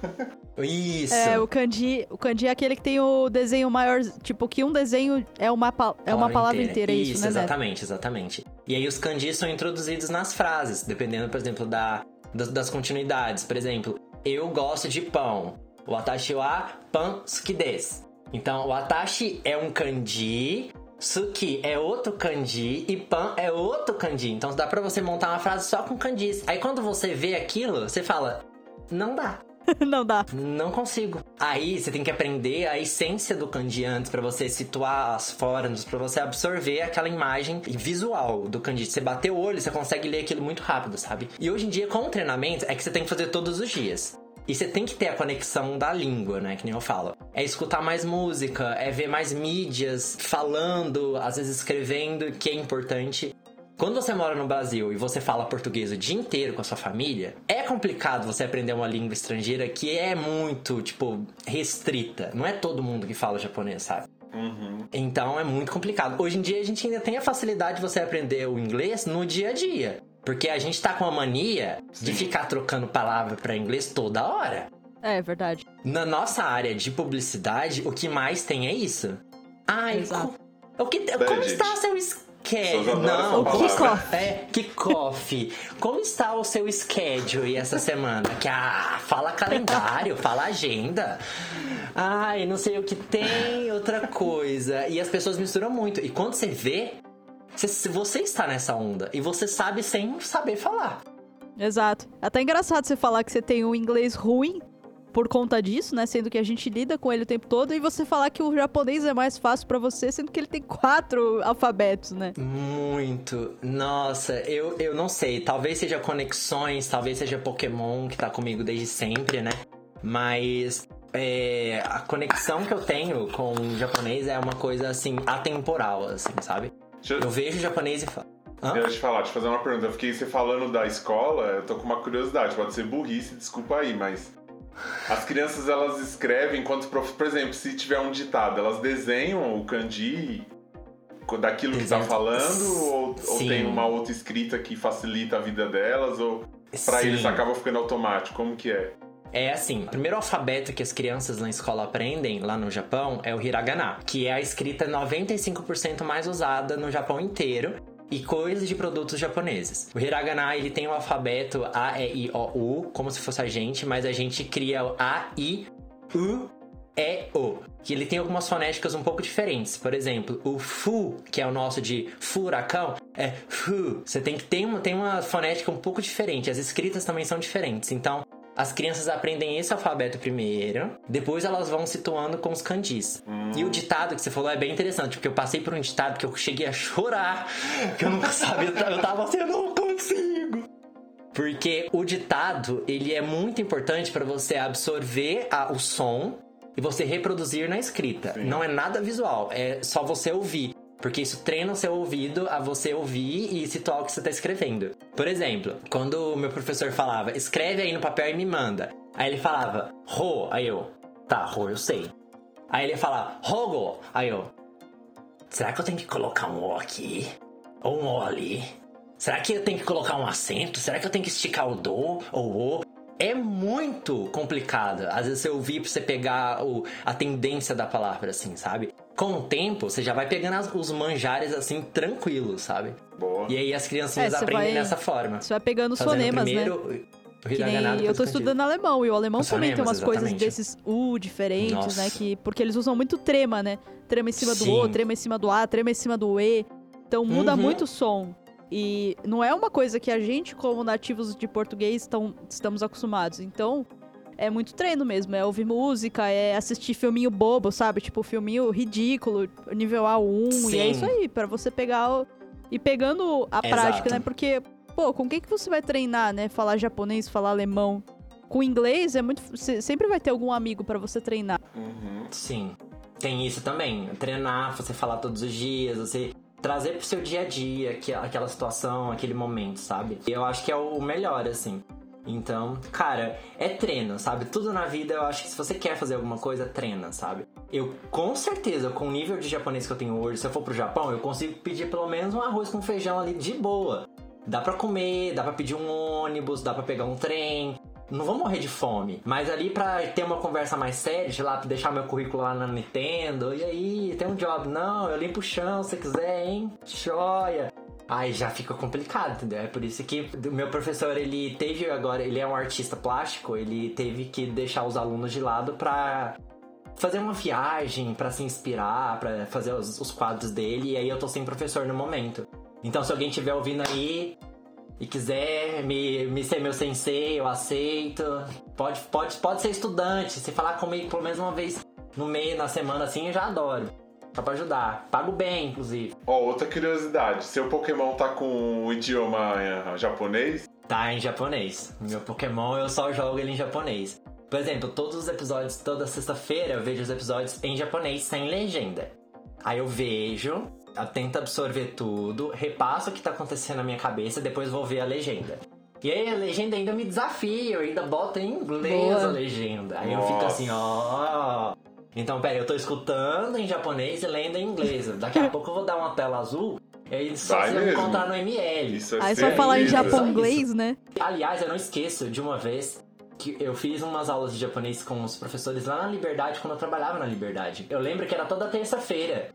Isso. É, o kanji, o kanji é aquele que tem o desenho maior, tipo, que um desenho é uma, pa- é uma palavra inteira, é isso, né, Neto? exatamente, exatamente. E aí os kanjis são introduzidos nas frases, dependendo, por exemplo, da, das, das continuidades. Por exemplo, eu gosto de pão. O atashi wa pan suki desu. Então, o atashi é um kanji, suki é outro kanji e pan é outro kanji. Então, dá pra você montar uma frase só com kanjis. Aí, quando você vê aquilo, você fala, não dá. [LAUGHS] não dá. Não consigo. Aí você tem que aprender a essência do kanji antes pra você situar as formas, pra você absorver aquela imagem visual do kanji. Você bater o olho, você consegue ler aquilo muito rápido, sabe? E hoje em dia, com o treinamento, é que você tem que fazer todos os dias. E você tem que ter a conexão da língua, né? Que nem eu falo. É escutar mais música, é ver mais mídias falando, às vezes escrevendo, que é importante. Quando você mora no Brasil e você fala português o dia inteiro com a sua família, é complicado você aprender uma língua estrangeira que é muito, tipo, restrita. Não é todo mundo que fala japonês, sabe? Uhum. Então é muito complicado. Hoje em dia a gente ainda tem a facilidade de você aprender o inglês no dia a dia. Porque a gente tá com a mania de ficar trocando palavra pra inglês toda hora. É, verdade. Na nossa área de publicidade, o que mais tem é isso. Ai, Exato. co- o que, como Budget. está seu adoram Não, o kickoff. É, kickoff. Como está o seu schedule essa semana? Que ah, fala calendário, [LAUGHS] fala agenda. Ai, não sei o que tem, outra coisa. E as pessoas misturam muito. E quando você vê, você, você está nessa onda. E você sabe sem saber falar. Exato. É Até engraçado você falar que você tem um inglês ruim por conta disso, né? Sendo que a gente lida com ele o tempo todo, e você falar que o japonês é mais fácil pra você, sendo que ele tem quatro alfabetos, né? Muito. Nossa, eu, eu não sei. Talvez seja conexões, talvez seja Pokémon que tá comigo desde sempre, né? Mas é, a conexão que eu tenho com o japonês é uma coisa assim, atemporal, assim, sabe? Eu, Eu vejo o japonês e falo. Hã? deixa eu te falar, te fazer uma pergunta. Eu fiquei você falando da escola, eu tô com uma curiosidade, pode ser burrice, desculpa aí, mas. As crianças elas escrevem enquanto, prof- por exemplo, se tiver um ditado, elas desenham o kanji daquilo que tá Desenham. falando ou, ou tem uma outra escrita que facilita a vida delas ou pra Sim. eles acaba ficando automático? Como que é? É assim, o primeiro alfabeto que as crianças na escola aprendem lá no Japão é o hiragana, que é a escrita 95% mais usada no Japão inteiro e coisas de produtos japoneses. O hiragana, ele tem o alfabeto A, E, I, O, U, como se fosse a gente, mas a gente cria o A, I, U, é o. Que ele tem algumas fonéticas um pouco diferentes. Por exemplo, o fu, que é o nosso de furacão, é fu. Você tem que ter uma, tem uma fonética um pouco diferente. As escritas também são diferentes. Então, as crianças aprendem esse alfabeto primeiro, depois elas vão situando com os kanjis. Hum. E o ditado que você falou é bem interessante, porque eu passei por um ditado que eu cheguei a chorar, que eu nunca [LAUGHS] sabia, eu tava assim, eu não consigo. Porque o ditado, ele é muito importante para você absorver a, o som e você reproduzir na escrita. Sim. Não é nada visual, é só você ouvir. Porque isso treina o seu ouvido a você ouvir e situar o que você está escrevendo. Por exemplo, quando o meu professor falava, escreve aí no papel e me manda. Aí ele falava, ro, aí eu, tá, ro, eu sei. Aí ele falava, rogo, aí eu, será que eu tenho que colocar um O aqui? Ou um O ali? Será que eu tenho que colocar um acento? Será que eu tenho que esticar o do ou o? É muito complicado. Às vezes você ouvir pra você pegar o, a tendência da palavra, assim, sabe? Com o tempo, você já vai pegando as, os manjares, assim, tranquilos, sabe? Boa. E aí as criancinhas é, aprendem vai, dessa forma. Você vai pegando os fonemas, primeiro, né? Que nem eu tô estudando alemão e o alemão Os também tem umas exatamente. coisas desses U diferentes, né? Nossa. né? Que, porque eles usam muito trema, né? Trema em cima Sim. do O, trema em cima do A, trema em cima do E. Então muda uhum. muito o som. E não é uma coisa que a gente, como nativos de português, tão, estamos acostumados. Então, é muito treino mesmo. É ouvir música, é assistir filminho bobo, sabe? Tipo, filminho ridículo, nível A1. Sim. E é isso aí, para você pegar o... e pegando a Exato. prática, né? Porque, pô, com quem que você vai treinar, né? Falar japonês, falar alemão. Com inglês é muito. Sempre vai ter algum amigo para você treinar. Uhum. Sim. Tem isso também. Treinar, você falar todos os dias, você trazer pro seu dia a dia aquela situação, aquele momento, sabe? E eu acho que é o melhor, assim. Então, cara, é treino, sabe? Tudo na vida eu acho que se você quer fazer alguma coisa, treina, sabe? Eu, com certeza, com o nível de japonês que eu tenho hoje, se eu for pro Japão, eu consigo pedir pelo menos um arroz com feijão ali de boa. Dá pra comer, dá pra pedir um ônibus, dá pra pegar um trem, não vou morrer de fome. Mas ali pra ter uma conversa mais séria, de lá, deixar meu currículo lá na Nintendo. E aí, tem um job? Não, eu limpo o chão se quiser, hein? Joia. Aí já fica complicado, entendeu? É por isso que o meu professor, ele teve agora, ele é um artista plástico, ele teve que deixar os alunos de lado pra fazer uma viagem, para se inspirar, para fazer os, os, quadros dele, e aí eu tô sem professor no momento. Então se alguém estiver ouvindo aí, e quiser me, me ser meu sensei, eu aceito. Pode, pode, pode ser estudante. Se falar comigo pelo menos uma vez no meio, na semana assim, eu já adoro. Só pra ajudar. Pago bem, inclusive. Ó, oh, outra curiosidade. Seu Pokémon tá com o idioma uh, japonês? Tá em japonês. Meu Pokémon eu só jogo ele em japonês. Por exemplo, todos os episódios, toda sexta-feira eu vejo os episódios em japonês sem legenda. Aí eu vejo, tento absorver tudo, repasso o que tá acontecendo na minha cabeça, depois vou ver a legenda. E aí a legenda ainda me desafia, eu ainda boto em inglês Boa. a legenda. Aí Nossa. eu fico assim, ó. Então, pera, eu tô escutando em japonês e lendo em inglês. Daqui a [LAUGHS] pouco eu vou dar uma tela azul e aí só vai se encontrar no ML. Isso é aí vai falar em japonês, né? Aliás, eu não esqueço de uma vez que eu fiz umas aulas de japonês com os professores lá na Liberdade, quando eu trabalhava na Liberdade. Eu lembro que era toda terça-feira.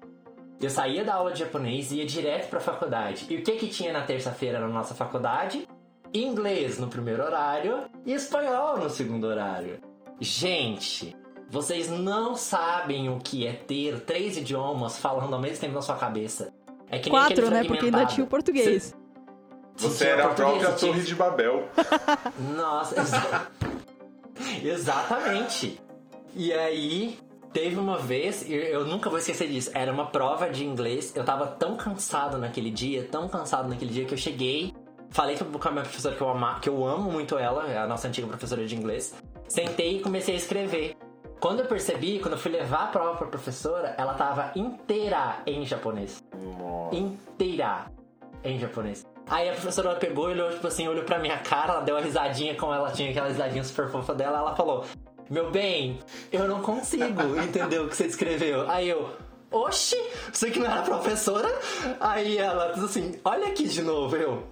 Eu saía da aula de japonês e ia direto pra faculdade. E o que que tinha na terça-feira na nossa faculdade? Inglês no primeiro horário e espanhol no segundo horário. Gente, vocês não sabem o que é ter três idiomas falando ao mesmo tempo na sua cabeça. É que Quatro, né? Porque ainda tinha o português. Você, Você era a própria tinha... Torre de Babel. [LAUGHS] Nossa, exa... [LAUGHS] exatamente. E aí, Teve uma vez, eu nunca vou esquecer disso, era uma prova de inglês. Eu tava tão cansado naquele dia, tão cansado naquele dia que eu cheguei, falei com a minha professora que eu, ama, que eu amo muito ela, a nossa antiga professora de inglês. Sentei e comecei a escrever. Quando eu percebi, quando eu fui levar a prova pra professora, ela tava inteira em japonês. Nossa. Inteira em japonês. Aí a professora pegou e olhou, tipo assim, olhou pra minha cara, ela deu uma risadinha como ela tinha aquela risadinha super fofa dela, ela falou: meu bem, eu não consigo entender o que você escreveu. Aí eu, oxi, você que não era professora? Aí ela assim, olha aqui de novo, eu.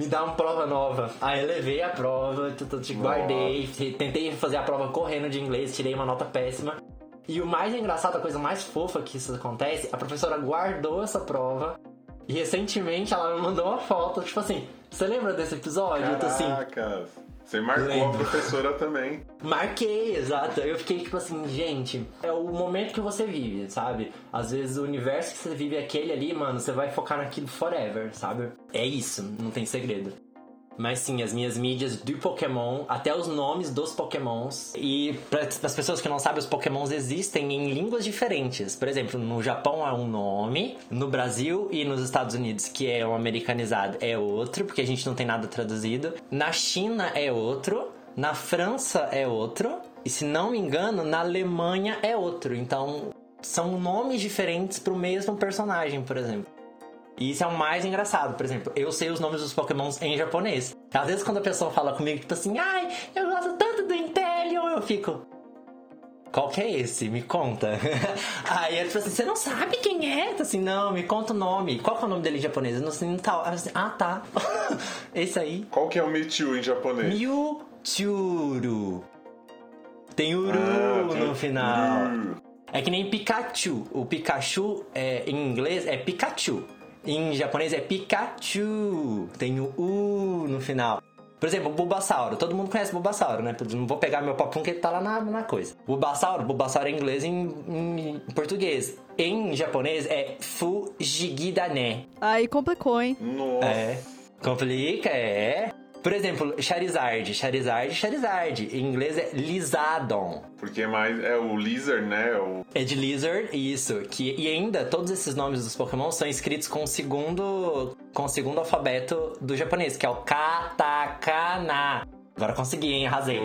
Me dá uma prova nova. Aí eu levei a prova, te guardei, tentei fazer a prova correndo de inglês, tirei uma nota péssima. E o mais engraçado, a coisa mais fofa que isso acontece, a professora guardou essa prova e recentemente ela me mandou uma foto, tipo assim, você lembra desse episódio? Caraca. Eu tô assim, Você marcou Lembro. a professora também. Marquei, exato. Eu fiquei tipo assim, gente, é o momento que você vive, sabe? Às vezes o universo que você vive é aquele ali, mano, você vai focar naquilo forever, sabe? É isso, não tem segredo. Mas sim, as minhas mídias do Pokémon, até os nomes dos Pokémons. E para as pessoas que não sabem, os Pokémons existem em línguas diferentes. Por exemplo, no Japão é um nome, no Brasil e nos Estados Unidos, que é um americanizado, é outro, porque a gente não tem nada traduzido. Na China é outro, na França é outro, e se não me engano, na Alemanha é outro. Então, são nomes diferentes para o mesmo personagem, por exemplo. E isso é o mais engraçado, por exemplo, eu sei os nomes dos pokémons em japonês. Às vezes quando a pessoa fala comigo, tipo assim, ai, eu gosto tanto do Inteleon, eu fico... Qual que é esse? Me conta. [LAUGHS] Aí ele tipo assim, você não sabe quem é? Eu assim, não, me conta o nome. Qual que é o nome dele em japonês? Eu não sei, tal. Aí eu assim, ah, tá. [LAUGHS] esse aí. Qual que é o Mewtwo em japonês? Mewtwo. Tem Uru Ah, tem- no final. Uru. É que nem Pikachu. O Pikachu é, em inglês é Pikachu. Em japonês é Pikachu. Tem o U no final. Por exemplo, o Bulbasauro. Todo mundo conhece o Bulbasauro, né? Não vou pegar meu papum que ele tá lá na, na coisa. Bulbasauro. Bulbasauro é em inglês e em, em português. Em japonês é Fujigidane. Aí complicou, hein? Nossa. É. Complica, é. Por exemplo, Charizard. Charizard, Charizard. Em inglês é Lizardon. Porque mais é o Lizard, né? O... É de Lizard, isso. Que, e ainda, todos esses nomes dos Pokémon são escritos com o segundo, com o segundo alfabeto do japonês, que é o Katakana. Agora consegui, hein? Arrasei.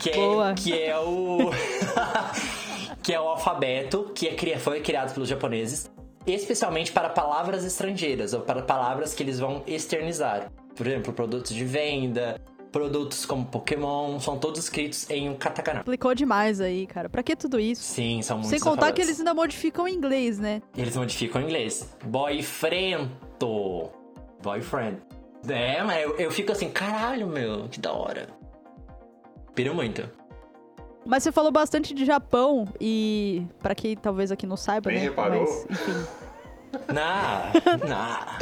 Que é, Boa. que é o... [LAUGHS] que é o alfabeto que é, foi criado pelos japoneses, especialmente para palavras estrangeiras, ou para palavras que eles vão externizar. Por exemplo, produtos de venda, produtos como Pokémon, são todos escritos em um katakana. Complicou demais aí, cara. Pra que tudo isso? Sim, são muitos Sem contar que eles ainda modificam em inglês, né? Eles modificam em inglês. Boyfriend. Boyfriend. É, mas eu, eu fico assim, caralho, meu, que da hora. Piro muito. Mas você falou bastante de Japão e pra quem talvez aqui não saiba, Nem né? reparou? Mas, enfim. [LAUGHS] Na, na.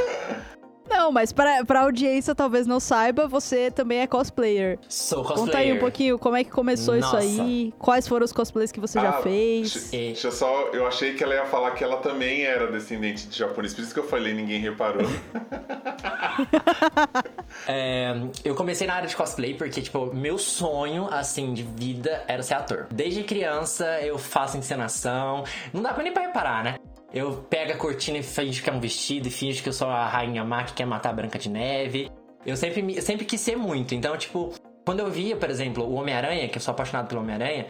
Não, mas pra, pra audiência talvez não saiba, você também é cosplayer. Sou cosplayer. Conta aí um pouquinho como é que começou Nossa. isso aí, quais foram os cosplays que você já Ah, fez. deixa- só. Eu achei que ela ia falar que ela também era descendente de japonês. Por isso que eu falei, ninguém reparou. [LAUGHS] É, eu comecei na área de cosplay porque, tipo, meu sonho, assim, de vida era ser ator. Desde criança eu faço encenação. Não dá pra nem pra reparar, né? Eu pego a cortina e finge que é um vestido e finge que eu sou a rainha má que quer matar a Branca de Neve. Eu sempre, me- sempre quis ser muito. Então, tipo, quando eu via, por exemplo, o Homem-Aranha, que eu sou apaixonado pelo Homem-Aranha,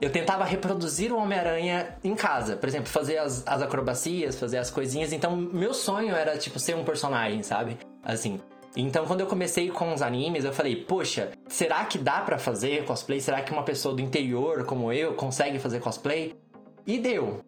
eu tentava reproduzir o Homem-Aranha em casa. Por exemplo, fazer as, as acrobacias, fazer as coisinhas. Então, meu sonho era, tipo, ser um personagem, sabe? Assim. Então, quando eu comecei com os animes, eu falei, poxa, será que dá pra fazer cosplay? Será que uma pessoa do interior, como eu, consegue fazer cosplay? E deu.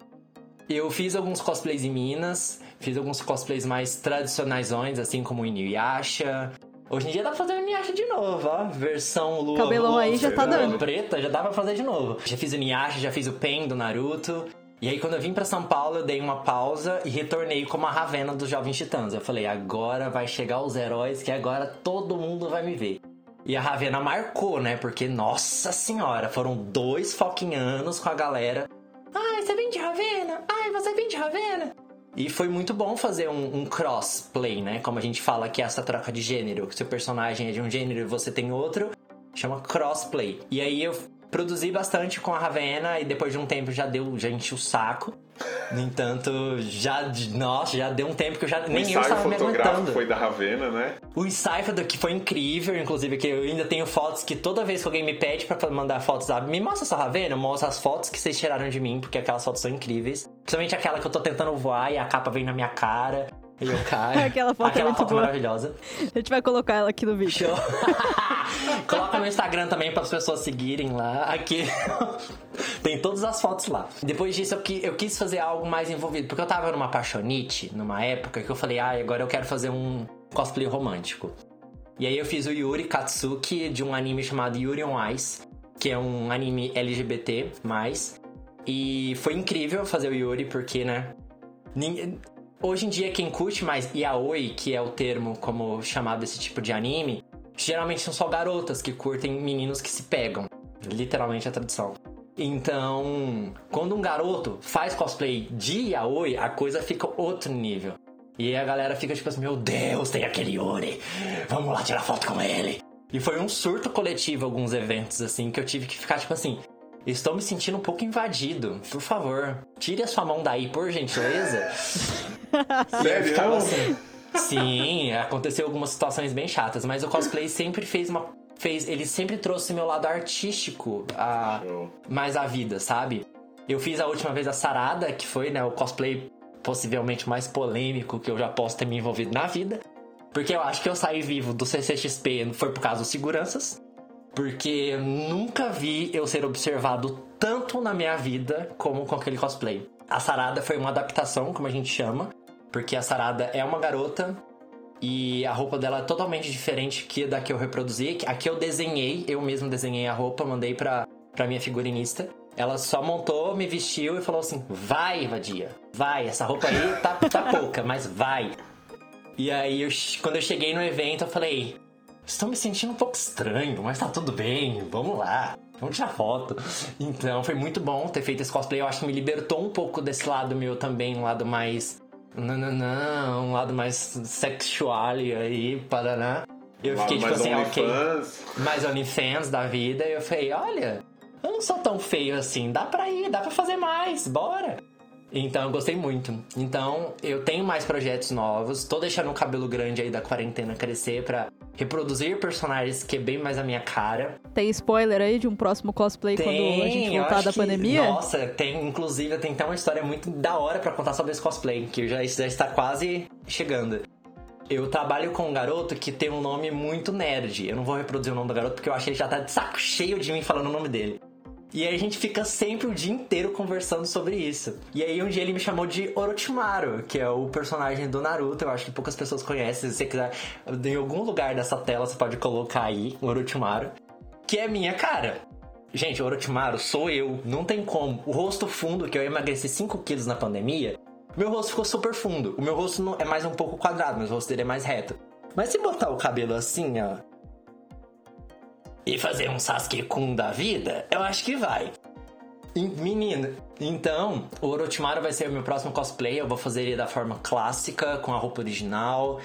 Eu fiz alguns cosplays em Minas, fiz alguns cosplays mais tradicionaisões, assim como o Inuyasha. Hoje em dia dá pra fazer o Inuyasha de novo, ó. Versão lua, Cabelão aí já tá dando. preta, já dá pra fazer de novo. Já fiz o Inuyasha, já fiz o Pen do Naruto. E aí quando eu vim pra São Paulo, eu dei uma pausa e retornei como a Ravena dos Jovens Titãs. Eu falei, agora vai chegar os heróis que agora todo mundo vai me ver. E a Ravena marcou, né? Porque, nossa senhora, foram dois fucking anos com a galera. Ai, você vem de Ravena? Ai, você vem de Ravena? E foi muito bom fazer um, um crossplay, né? Como a gente fala que é essa troca de gênero. Que seu personagem é de um gênero e você tem outro. Chama crossplay. E aí eu produzi bastante com a Ravena e depois de um tempo já deu, já enchi o saco. No entanto, já, nossa, já deu um tempo que eu já O nem eu estava me fotográfico aguentando. foi da Ravena, né? O ensaio do que foi incrível, inclusive, que eu ainda tenho fotos que toda vez que alguém me pede pra mandar fotos, sabe, me mostra essa Ravena, eu mostro as fotos que vocês tiraram de mim, porque aquelas fotos são incríveis. Principalmente aquela que eu tô tentando voar e a capa vem na minha cara e eu caio. [LAUGHS] Aquela foto é Aquela muito foto boa. maravilhosa. A gente vai colocar ela aqui no vídeo. Show. [LAUGHS] Coloca no Instagram também para as pessoas seguirem lá. Aqui [LAUGHS] tem todas as fotos lá. Depois disso, eu, eu quis fazer algo mais envolvido, porque eu tava numa paixonite, numa época que eu falei, ah, agora eu quero fazer um cosplay romântico. E aí eu fiz o Yuri Katsuki de um anime chamado Yuri on Ice, que é um anime LGBT+. E foi incrível fazer o Yuri, porque, né? Hoje em dia, quem curte mais yaoi, que é o termo como chamado esse tipo de anime, geralmente são só garotas que curtem meninos que se pegam. Literalmente a tradução. Então, quando um garoto faz cosplay de yaoi, a coisa fica outro nível. E aí a galera fica tipo assim, meu Deus, tem aquele Yuri, vamos lá tirar foto com ele. E foi um surto coletivo alguns eventos, assim, que eu tive que ficar tipo assim, estou me sentindo um pouco invadido, por favor, tire a sua mão daí, por gentileza. [LAUGHS] Sério? Ficava assim. Sim, aconteceu algumas situações bem chatas, mas o cosplay sempre fez uma. Fez, ele sempre trouxe meu lado artístico a, Show. mais à vida, sabe? Eu fiz a última vez a Sarada, que foi né, o cosplay possivelmente mais polêmico que eu já posso ter me envolvido na vida. Porque eu acho que eu saí vivo do CCXP foi por causa dos seguranças. Porque nunca vi eu ser observado tanto na minha vida como com aquele cosplay. A Sarada foi uma adaptação, como a gente chama, porque a Sarada é uma garota e a roupa dela é totalmente diferente que da que eu reproduzi. Aqui eu desenhei, eu mesmo desenhei a roupa, mandei pra, pra minha figurinista. Ela só montou, me vestiu e falou assim: vai, vadia, vai, essa roupa aí tá, tá [LAUGHS] pouca, mas vai. E aí, eu, quando eu cheguei no evento, eu falei: estou me sentindo um pouco estranho, mas tá tudo bem, vamos lá. Vamos tirar foto. Então foi muito bom ter feito esse cosplay. Eu acho que me libertou um pouco desse lado meu também, um lado mais. Não, não, não, um lado mais sexual aí, paraná. Eu fiquei tipo assim, ok. OnlyFans. Mais OnlyFans da vida. E eu falei, olha, eu não sou tão feio assim, dá pra ir, dá pra fazer mais, bora. Então eu gostei muito. Então eu tenho mais projetos novos, tô deixando o cabelo grande aí da quarentena crescer pra reproduzir personagens que é bem mais a minha cara. Tem spoiler aí de um próximo cosplay quando a gente voltar da que- pandemia? Nossa, tem, inclusive, tem até uma história muito da hora pra contar sobre esse cosplay, que já, já está quase chegando. Eu trabalho com um garoto que tem um nome muito nerd. Eu não vou reproduzir o nome do garoto porque eu acho que ele já tá de saco cheio de mim falando o nome dele. E aí a gente fica sempre o dia inteiro conversando sobre isso. E aí um dia ele me chamou de Orochimaru, que é o personagem do Naruto. Eu acho que poucas pessoas conhecem. Se você quiser, em algum lugar dessa tela você pode colocar aí Orochimaru, que é minha cara. Gente, Orochimaru sou eu, não tem como. O rosto fundo, que eu emagreci 5 quilos na pandemia, meu rosto ficou super fundo. O meu rosto é mais um pouco quadrado, mas o rosto dele é mais reto. Mas se botar o cabelo assim, ó, e fazer um Sasuke Kun da vida, eu acho que vai. Menino, então, o Orochimaru vai ser o meu próximo cosplay. Eu vou fazer ele da forma clássica, com a roupa original.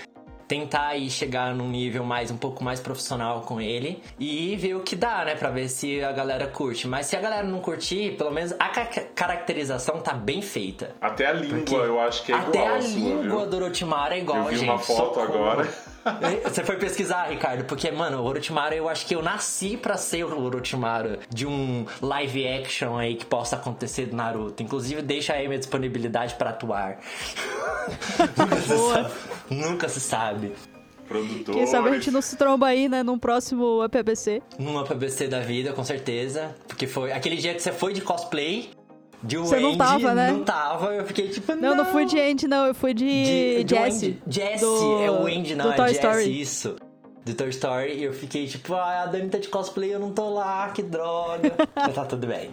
Tentar aí chegar num nível mais um pouco mais profissional com ele e ver o que dá, né? Pra ver se a galera curte. Mas se a galera não curtir, pelo menos a ca- caracterização tá bem feita. Até a língua Porque eu acho que é Até igual a a sua, língua viu? do Orochimaru é igual, Eu vi gente. uma foto Socorro. agora. [LAUGHS] Você foi pesquisar, Ricardo? Porque, mano, o Orochimaru, eu acho que eu nasci pra ser o Orochimaru de um live action aí que possa acontecer do Naruto. Inclusive, deixa aí minha disponibilidade pra atuar. [LAUGHS] Nunca se Boa. sabe. Nunca se sabe. Produtores. Quem sabe a gente não se tromba aí, né, num próximo APBC. Numa PBC da vida, com certeza. Porque foi aquele dia que você foi de cosplay. De Você não Wendy, tava, né? Não tava, eu fiquei tipo, Não, não fui de Andy, não, eu fui de, de Jessie. Wendy. Jessie, do- é o Wendy, não, do é Toy Jessie, Story. isso. Do Toy Story, e eu fiquei tipo, ah, a Dani tá de cosplay, eu não tô lá, que droga. [LAUGHS] Mas tá tudo bem.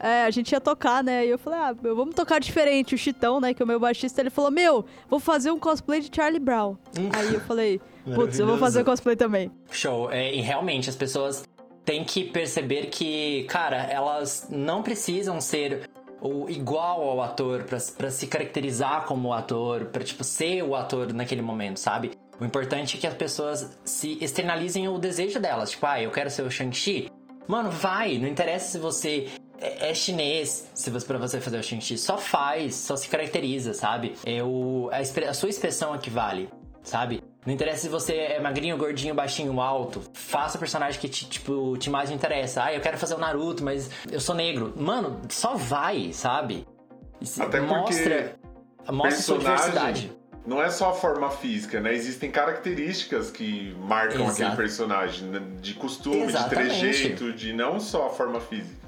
É, a gente ia tocar, né? E eu falei, ah, meu, vamos tocar diferente. O Chitão, né, que é o meu baixista, ele falou, meu, vou fazer um cosplay de Charlie Brown. Aí eu falei, [LAUGHS] putz, eu vou fazer cosplay também. Show. É, e realmente, as pessoas têm que perceber que, cara, elas não precisam ser o igual ao ator pra se caracterizar como ator, pra, tipo, ser o ator naquele momento, sabe? O importante é que as pessoas se externalizem o desejo delas. Tipo, ah, eu quero ser o Shang-Chi. Mano, vai. Não interessa se você é é chinês, se você, pra você fazer o Shang-Chi. Só faz, só se caracteriza, sabe? É o, a, a sua expressão é que vale, sabe? Não interessa se você é magrinho, gordinho, baixinho, alto. Faça o personagem que te, tipo, te mais interessa. Ah, eu quero fazer o Naruto, mas eu sou negro. Mano, só vai, sabe? Isso Até porque mostra, mostra sua diversidade. não é só a forma física, né? Existem características que marcam Exato. aquele personagem, né? de costume, Exatamente. de trejeito, de não só a forma física.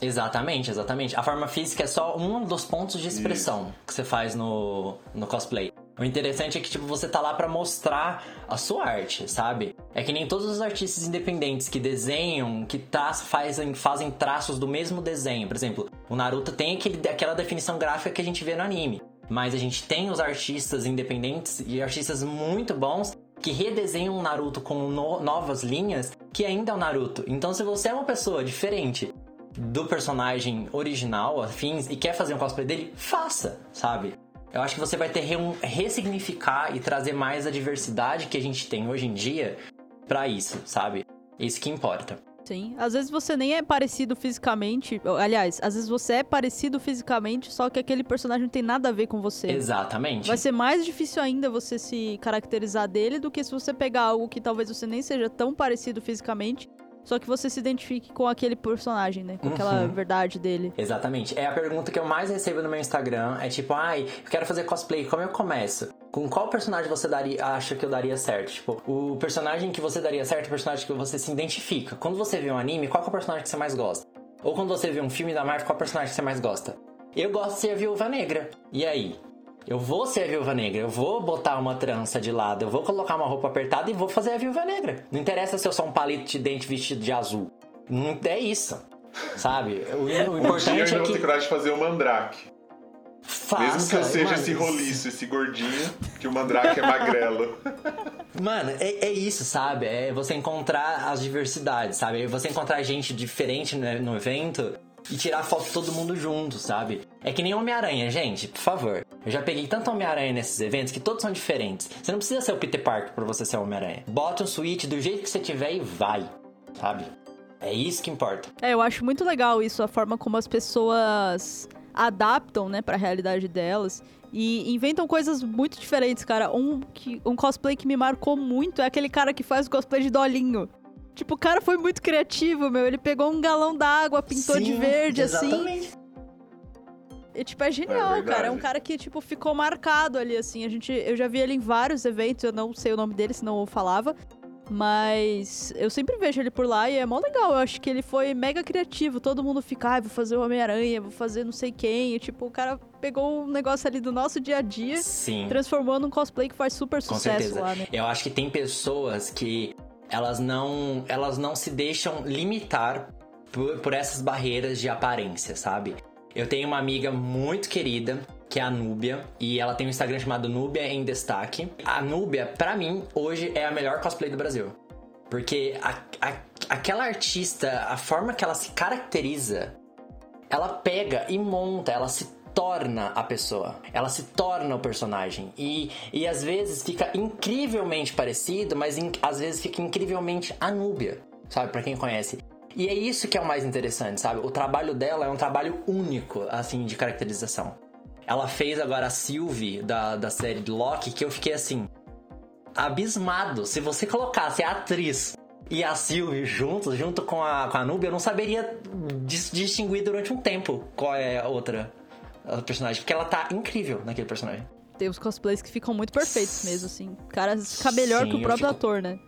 Exatamente, exatamente. A forma física é só um dos pontos de expressão que você faz no, no cosplay. O interessante é que tipo, você tá lá pra mostrar a sua arte, sabe? É que nem todos os artistas independentes que desenham, que fazem, fazem traços do mesmo desenho. Por exemplo, o Naruto tem aquele, aquela definição gráfica que a gente vê no anime. Mas a gente tem os artistas independentes e artistas muito bons que redesenham o Naruto com no novas linhas, que ainda é o Naruto. Então, se você é uma pessoa diferente do personagem original, afins, e quer fazer um cosplay dele, faça, sabe? Eu acho que você vai ter um ressignificar e trazer mais a diversidade que a gente tem hoje em dia para isso, sabe? É isso que importa. Sim. Às vezes você nem é parecido fisicamente. Aliás, às vezes você é parecido fisicamente, só que aquele personagem não tem nada a ver com você. Exatamente. Vai ser mais difícil ainda você se caracterizar dele do que se você pegar algo que talvez você nem seja tão parecido fisicamente, só que você se identifique com aquele personagem, né? Com uhum. aquela verdade dele. Exatamente. É a pergunta que eu mais recebo no meu Instagram. É tipo, ai, eu quero fazer cosplay, como eu começo? Com qual personagem você daria, acha que eu daria certo? Tipo, o personagem que você daria certo é o personagem que você se identifica. Quando você vê um anime, qual é o personagem que você mais gosta? Ou quando você vê um filme da Marvel, qual é o personagem que você mais gosta? Eu gosto de ser a Viúva Negra. E aí? Eu vou ser a viúva negra, eu vou botar uma trança de lado, eu vou colocar uma roupa apertada e vou fazer a viúva negra. Não interessa se eu sou um palito de dente vestido de azul. Não é isso. Sabe? O, o importante um dia eu é que... vou ter coragem de fazer o mandrake. Faça, Mesmo que eu seja mano, esse roliço, esse gordinho, que o mandrake é magrelo. [LAUGHS] Mano, é, é, isso, sabe? É você encontrar as diversidades, sabe? É você encontrar gente diferente no, no evento e tirar foto de todo mundo junto, sabe? É que nem Homem-Aranha, gente, por favor. Eu já peguei tanto Homem-Aranha nesses eventos que todos são diferentes. Você não precisa ser o Peter Parker pra você ser Homem-Aranha. Bota um switch do jeito que você tiver e vai, sabe? É isso que importa. É, eu acho muito legal isso, a forma como as pessoas adaptam, né, pra realidade delas. E inventam coisas muito diferentes, cara. Um, que, um cosplay que me marcou muito é aquele cara que faz o cosplay de Dolinho. Tipo, o cara foi muito criativo, meu. Ele pegou um galão d'água, pintou Sim, de verde, assim. exatamente. assim. E, tipo, é genial, é cara. É um cara que, tipo, ficou marcado ali, assim. A gente, eu já vi ele em vários eventos, eu não sei o nome dele, senão eu falava. Mas eu sempre vejo ele por lá e é mó legal. Eu acho que ele foi mega criativo. Todo mundo fica, ah, vou fazer o Homem-Aranha, vou fazer não sei quem. E, tipo, o cara pegou um negócio ali do nosso dia a dia, Sim. transformou num cosplay que faz super sucesso lá, né? Eu acho que tem pessoas que elas não, elas não se deixam limitar por, por essas barreiras de aparência, sabe? Eu tenho uma amiga muito querida que é a Núbia, e ela tem um Instagram chamado Núbia em Destaque. A Núbia, para mim, hoje é a melhor cosplay do Brasil. Porque a, a, aquela artista, a forma que ela se caracteriza, ela pega e monta, ela se torna a pessoa, ela se torna o personagem. E, e às vezes fica incrivelmente parecido, mas in, às vezes fica incrivelmente Anúbia, sabe? Para quem conhece. E é isso que é o mais interessante, sabe? O trabalho dela é um trabalho único, assim, de caracterização. Ela fez agora a Sylvie da, da série de Loki, que eu fiquei assim, abismado. Se você colocasse a atriz e a Sylvie juntos, junto com a, com a Nubia, eu não saberia distinguir durante um tempo qual é a outra a personagem, porque ela tá incrível naquele personagem. Tem os cosplays que ficam muito perfeitos mesmo, assim. O cara fica melhor Sim, que o próprio fico... ator, né?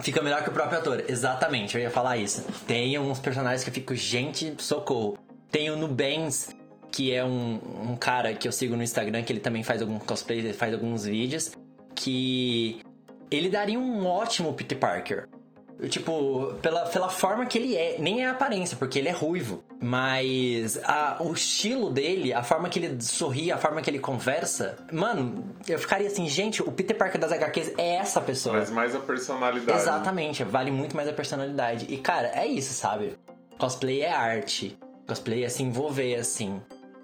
Fica melhor que o próprio ator, exatamente, eu ia falar isso. Tem uns personagens que eu fico, gente, socorro. Tem o Nubens, que é um, um cara que eu sigo no Instagram, que ele também faz alguns cosplays, faz alguns vídeos, que ele daria um ótimo Peter Parker. Tipo, pela, pela forma que ele é, nem é a aparência, porque ele é ruivo. Mas a, o estilo dele, a forma que ele sorri, a forma que ele conversa, mano, eu ficaria assim, gente, o Peter Parker das HQs é essa pessoa. Mas mais a personalidade. Exatamente, vale muito mais a personalidade. E cara, é isso, sabe? Cosplay é arte. Cosplay é se envolver, assim.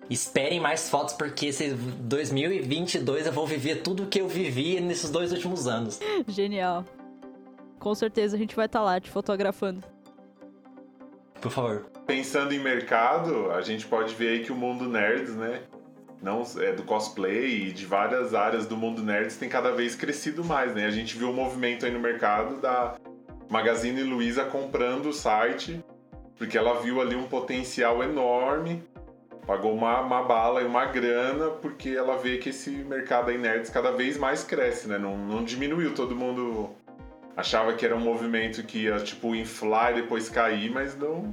Esperem mais fotos porque esse 2022 eu vou viver tudo o que eu vivi nesses dois últimos anos. Genial. Com certeza a gente vai estar tá lá te fotografando. Por favor. Pensando em mercado, a gente pode ver aí que o mundo nerds, né? Não é do cosplay e de várias áreas do mundo nerds tem cada vez crescido mais, né? A gente viu um movimento aí no mercado da Magazine Luiza comprando o site porque ela viu ali um potencial enorme, pagou uma, uma bala e uma grana porque ela vê que esse mercado aí nerds cada vez mais cresce, né? Não, não diminuiu, todo mundo achava que era um movimento que ia, tipo, inflar e depois cair, mas não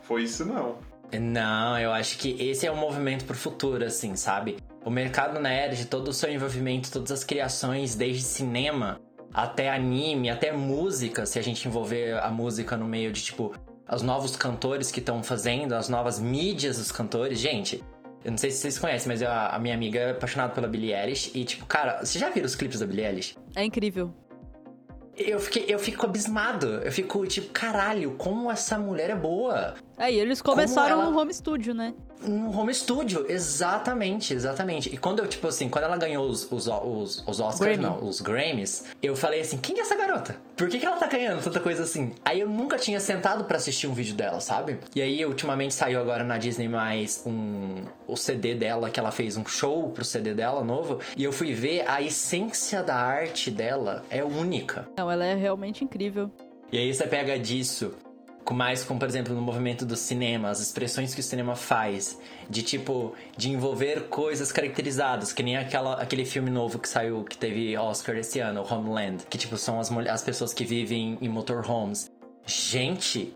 foi isso não. Não, eu acho que esse é um movimento pro futuro, assim, sabe? O mercado nerd, todo o seu envolvimento, todas as criações, desde cinema até anime, até música, se a gente envolver a música no meio de, tipo, os novos cantores que estão fazendo, as novas mídias dos cantores. Gente, eu não sei se vocês conhecem, mas eu, a minha amiga é apaixonada pela Billie Eilish. E, tipo, cara, você já viram os clipes da Billie Eilish? É incrível. Eu, fiquei, eu fico abismado. Eu fico tipo, caralho, como essa mulher é boa. É, e eles começaram ela- no home studio, né? No home studio, exatamente, exatamente. E quando eu, tipo assim, quando ela ganhou os, os, os, os Oscars, Grammy. não, os Grammys, eu falei assim, quem é essa garota? Por que, que ela tá ganhando tanta coisa assim? Aí eu nunca tinha sentado pra assistir um vídeo dela, sabe? E aí, ultimamente, saiu agora na Disney mais um, o CD dela, que ela fez um show pro CD dela novo, e eu fui ver a essência da arte dela é única. Não, ela é realmente incrível. E aí você pega disso, mais com, por exemplo, no movimento do cinema, as expressões que o cinema faz, de tipo, de envolver coisas caracterizadas, que nem aquela, aquele filme novo que saiu, que teve Oscar esse ano, Homeland, que tipo, são as, as pessoas que vivem em motorhomes. Gente,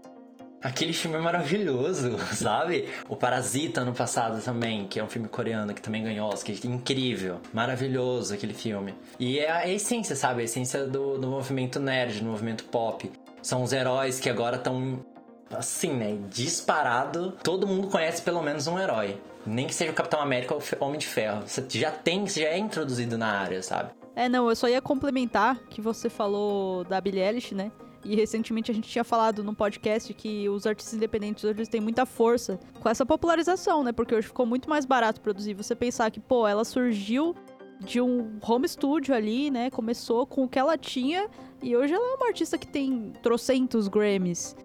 aquele filme é maravilhoso, [LAUGHS] sabe? O Parasita no passado também, que é um filme coreano que também ganhou Oscar, incrível, maravilhoso aquele filme. E é a essência, sabe? A essência do, do movimento nerd, do movimento pop. São os heróis que agora estão assim, né? Disparado. Todo mundo conhece pelo menos um herói. Nem que seja o Capitão América ou o Homem de Ferro. Você já tem, você já é introduzido na área, sabe? É, não, eu só ia complementar que você falou da Billie Eilish, né? E recentemente a gente tinha falado no podcast que os artistas independentes hoje têm muita força com essa popularização, né? Porque hoje ficou muito mais barato produzir. Você pensar que, pô, ela surgiu de um home studio ali, né? Começou com o que ela tinha e hoje ela é uma artista que tem trocentos Grammys.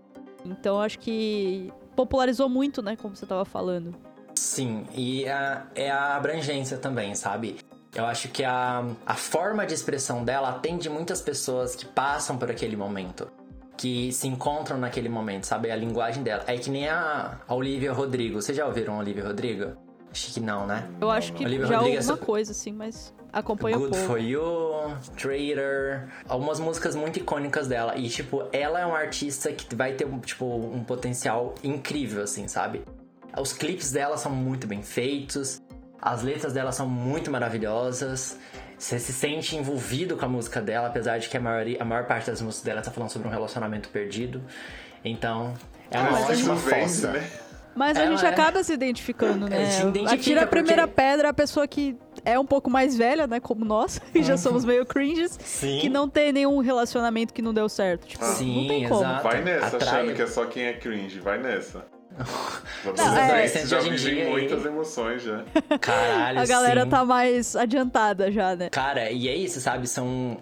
Então acho que popularizou muito, né? Como você tava falando. Sim, e a- é a abrangência também, sabe? Eu acho que a, a forma de expressão dela atende muitas pessoas que passam por aquele momento. Que se encontram naquele momento, sabe? A linguagem dela. É que nem a, a Olivia Rodrigo. Vocês já ouviram a Olivia Rodrigo? Acho que não, né? Eu acho que Olivia já Rodrigo é alguma coisa, assim, mas acompanha um Good pouco. For You, Traitor, algumas músicas muito icônicas dela. E, tipo, ela é uma artista que vai ter, tipo, um potencial incrível, assim, sabe? Os clipes dela são muito bem feitos, as letras dela são muito maravilhosas. Você se sente envolvido com a música dela, apesar de que a, maioria, a maior parte das músicas dela tá falando sobre um relacionamento perdido. Então, é uma isso ótima fossa. né? Mas a Ela gente é. acaba se identificando, né? Se identifica Atira a primeira porque- pedra a pessoa que é um pouco mais velha, né? Como nós, [LAUGHS] que já somos meio cringes, Sim. que não tem nenhum relacionamento que não deu certo. Tipo, Sim, não tem como. exato. Vai nessa, Atrai- achando que é só quem é cringe. Vai nessa. [LAUGHS] Não, é- já em vivem dia aí- muitas emoções já. Caralho, [LAUGHS] A galera sim. tá mais adiantada já, né? Cara, e é isso, sabe? São.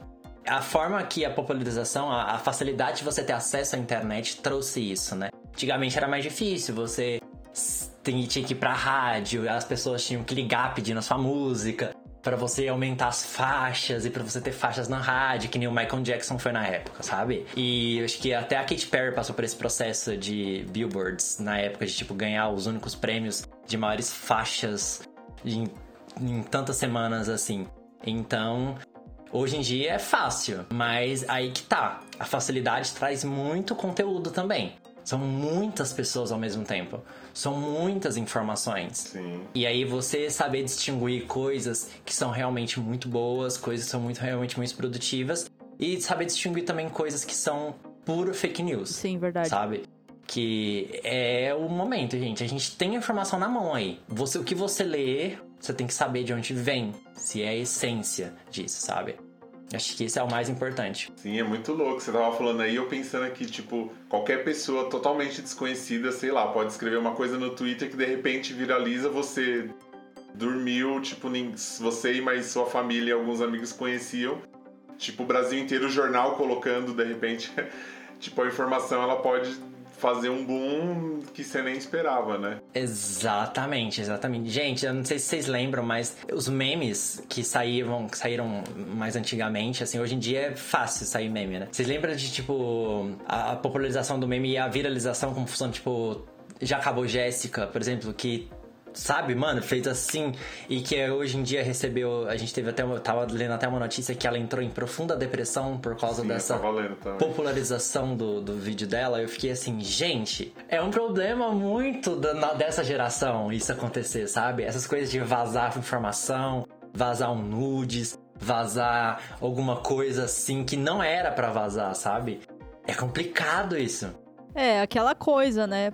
A forma que a popularização, a, a facilidade de você ter acesso à internet trouxe isso, né? Antigamente era mais difícil, você tinha que ir pra rádio, as pessoas tinham que ligar pedindo a sua música, pra você aumentar as faixas e pra você ter faixas na rádio, que nem o Michael Jackson foi na época, sabe? E eu acho que até a Katy Perry passou por esse processo de billboards na época, de tipo ganhar os únicos prêmios de maiores faixas em, em tantas semanas assim. Então, Hoje em dia é fácil, mas aí que tá. A facilidade traz muito conteúdo também. São muitas pessoas ao mesmo tempo. São muitas informações. Sim. E aí você saber distinguir coisas que são realmente muito boas, coisas que são muito realmente muito produtivas e saber distinguir também coisas que são puro fake news Sim, verdade. sabe? Que é o momento, gente. A gente tem a informação na mão aí. Você, o que você lê, você tem que saber de onde vem, se é a essência disso, sabe? Acho que isso é o mais importante. Sim, é muito louco. Você tava falando aí, eu pensando aqui, tipo, qualquer pessoa totalmente desconhecida, sei lá, pode escrever uma coisa no Twitter que de repente viraliza, você dormiu, tipo, você e mais sua família e alguns amigos conheciam. Tipo, o Brasil inteiro, o jornal colocando, de repente, [LAUGHS] tipo, a informação ela pode fazer um boom que você nem esperava, né? Exatamente, exatamente. Gente, eu não sei se vocês lembram, mas os memes que saíram, que saíram mais antigamente, assim, hoje em dia é fácil sair meme, né? Vocês lembram de, tipo, a, popularização do meme e a viralização como funciona, tipo, já acabou Jéssica, por exemplo, que sabe, mano, fez assim e que hoje em dia recebeu, a gente teve até, uma- tava lendo até uma notícia que ela entrou em profunda depressão por causa Sim, dessa popularização do, do vídeo dela, eu fiquei assim, gente, é um problema muito da- na- dessa geração isso acontecer, sabe? Essas coisas de vazar informação, vazar um nudes, vazar alguma coisa assim que não era pra vazar, sabe? É complicado isso. É, aquela coisa, né?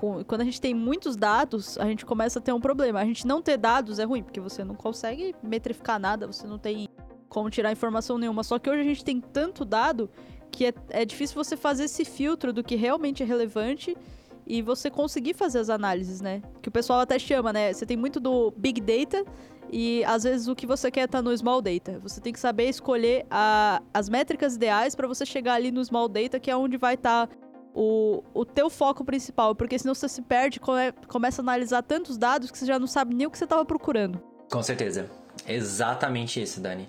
Com- Quando a gente tem muitos dados, a gente começa a ter um problema. A gente não ter dados é ruim, porque você não consegue metrificar nada, você não tem como tirar informação nenhuma. Só que hoje a gente tem tanto dado que é, é difícil você fazer esse filtro do que realmente é relevante e você conseguir fazer as análises, né? Que o pessoal até chama, né? Você tem muito do Big Data e às vezes o que você quer tá no Small Data. Você tem que saber escolher a, as métricas ideais para você chegar ali no Small Data, que é onde vai estar tá o, o teu foco principal, porque senão você se perde, come, começa a analisar tantos dados que você já não sabe nem o que você estava procurando. Com certeza. Exatamente isso, Dani.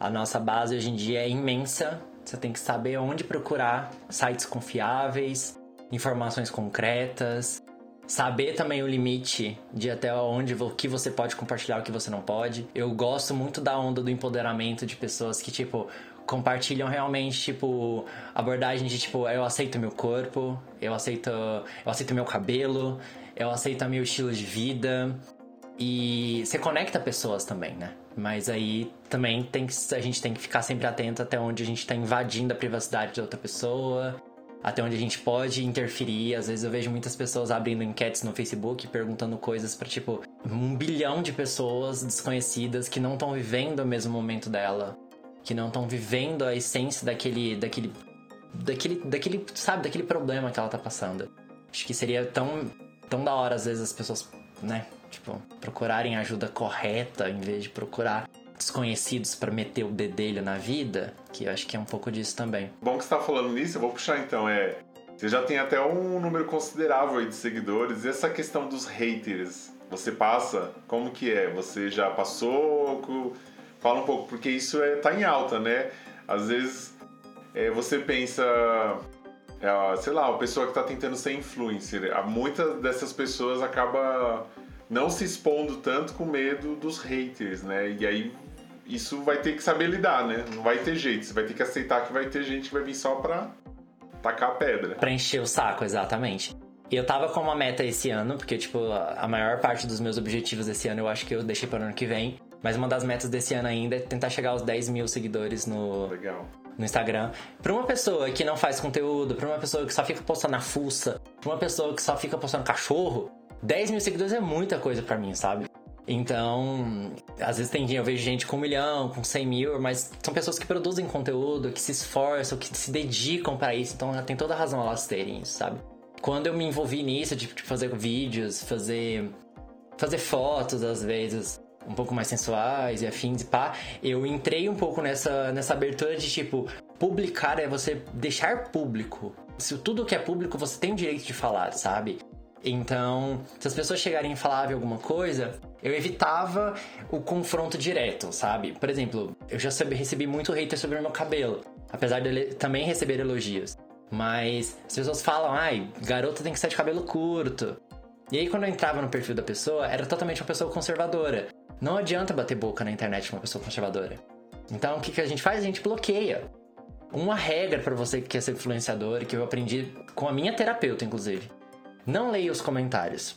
A nossa base hoje em dia é imensa. Você tem que saber onde procurar sites confiáveis, informações concretas, saber também o limite de até onde o que você pode compartilhar, o que você não pode. Eu gosto muito da onda do empoderamento de pessoas que tipo compartilham realmente tipo abordagem de tipo eu aceito meu corpo, eu aceito eu aceito meu cabelo, eu aceito meu estilo de vida e você conecta pessoas também, né? Mas aí também tem que, a gente tem que ficar sempre atento até onde a gente está invadindo a privacidade de outra pessoa até onde a gente pode interferir. Às vezes eu vejo muitas pessoas abrindo enquetes no Facebook perguntando coisas para tipo um bilhão de pessoas desconhecidas que não estão vivendo o mesmo momento dela, que não estão vivendo a essência daquele daquele daquele daquele, sabe, daquele problema que ela tá passando. Acho que seria tão tão da hora às vezes as pessoas, né, tipo, procurarem ajuda correta em vez de procurar desconhecidos para meter o dedelho na vida, que eu acho que é um pouco disso também. Bom que você tá falando nisso, eu vou puxar então, é... Você já tem até um número considerável de seguidores. E essa questão dos haters, você passa? Como que é? Você já passou? Fala um pouco, porque isso é, tá em alta, né? Às vezes é, você pensa, é, sei lá, a pessoa que está tentando ser influencer, muitas dessas pessoas acaba não se expondo tanto com medo dos haters, né? E aí isso vai ter que saber lidar, né? Não vai ter jeito. Você vai ter que aceitar que vai ter gente que vai vir só pra tacar a pedra. Pra encher o saco, exatamente. E eu tava com uma meta esse ano, porque, tipo, a maior parte dos meus objetivos desse ano eu acho que eu deixei para o ano que vem. Mas uma das metas desse ano ainda é tentar chegar aos 10 mil seguidores no, Legal. no Instagram. Pra uma pessoa que não faz conteúdo, pra uma pessoa que só fica postando na fuça, pra uma pessoa que só fica postando cachorro, 10 mil seguidores é muita coisa para mim, sabe? Então, às vezes tem eu vejo gente com um milhão, com 100 mil, mas são pessoas que produzem conteúdo, que se esforçam, que se dedicam para isso, então tem toda a razão elas terem isso, sabe? Quando eu me envolvi nisso, de, de fazer vídeos, fazer, fazer fotos às vezes, um pouco mais sensuais e afins e pá, eu entrei um pouco nessa, nessa abertura de tipo, publicar é você deixar público. Se tudo que é público você tem o direito de falar, sabe? Então, se as pessoas chegarem e falarem alguma coisa, eu evitava o confronto direto, sabe? Por exemplo, eu já recebi muito hater sobre o meu cabelo, apesar de também receber elogios. Mas as pessoas falam, ai, garota tem que ser de cabelo curto. E aí, quando eu entrava no perfil da pessoa, era totalmente uma pessoa conservadora. Não adianta bater boca na internet com uma pessoa conservadora. Então, o que, que a gente faz? A gente bloqueia. Uma regra para você que quer ser influenciador, que eu aprendi com a minha terapeuta, inclusive não leia os comentários.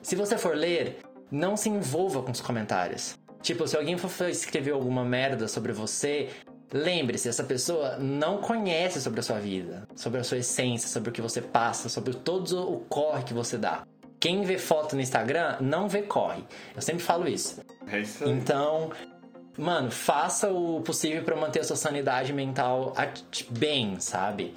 Se você for ler, não se envolva com os comentários. Tipo, se alguém for escrever alguma merda sobre você, lembre-se, essa pessoa não conhece sobre a sua vida, sobre a sua essência, sobre o que você passa, sobre todo o corre que você dá. Quem vê foto no Instagram não vê corre. Eu sempre falo isso. É isso aí. Então, mano, faça o possível para manter a sua sanidade mental bem, sabe?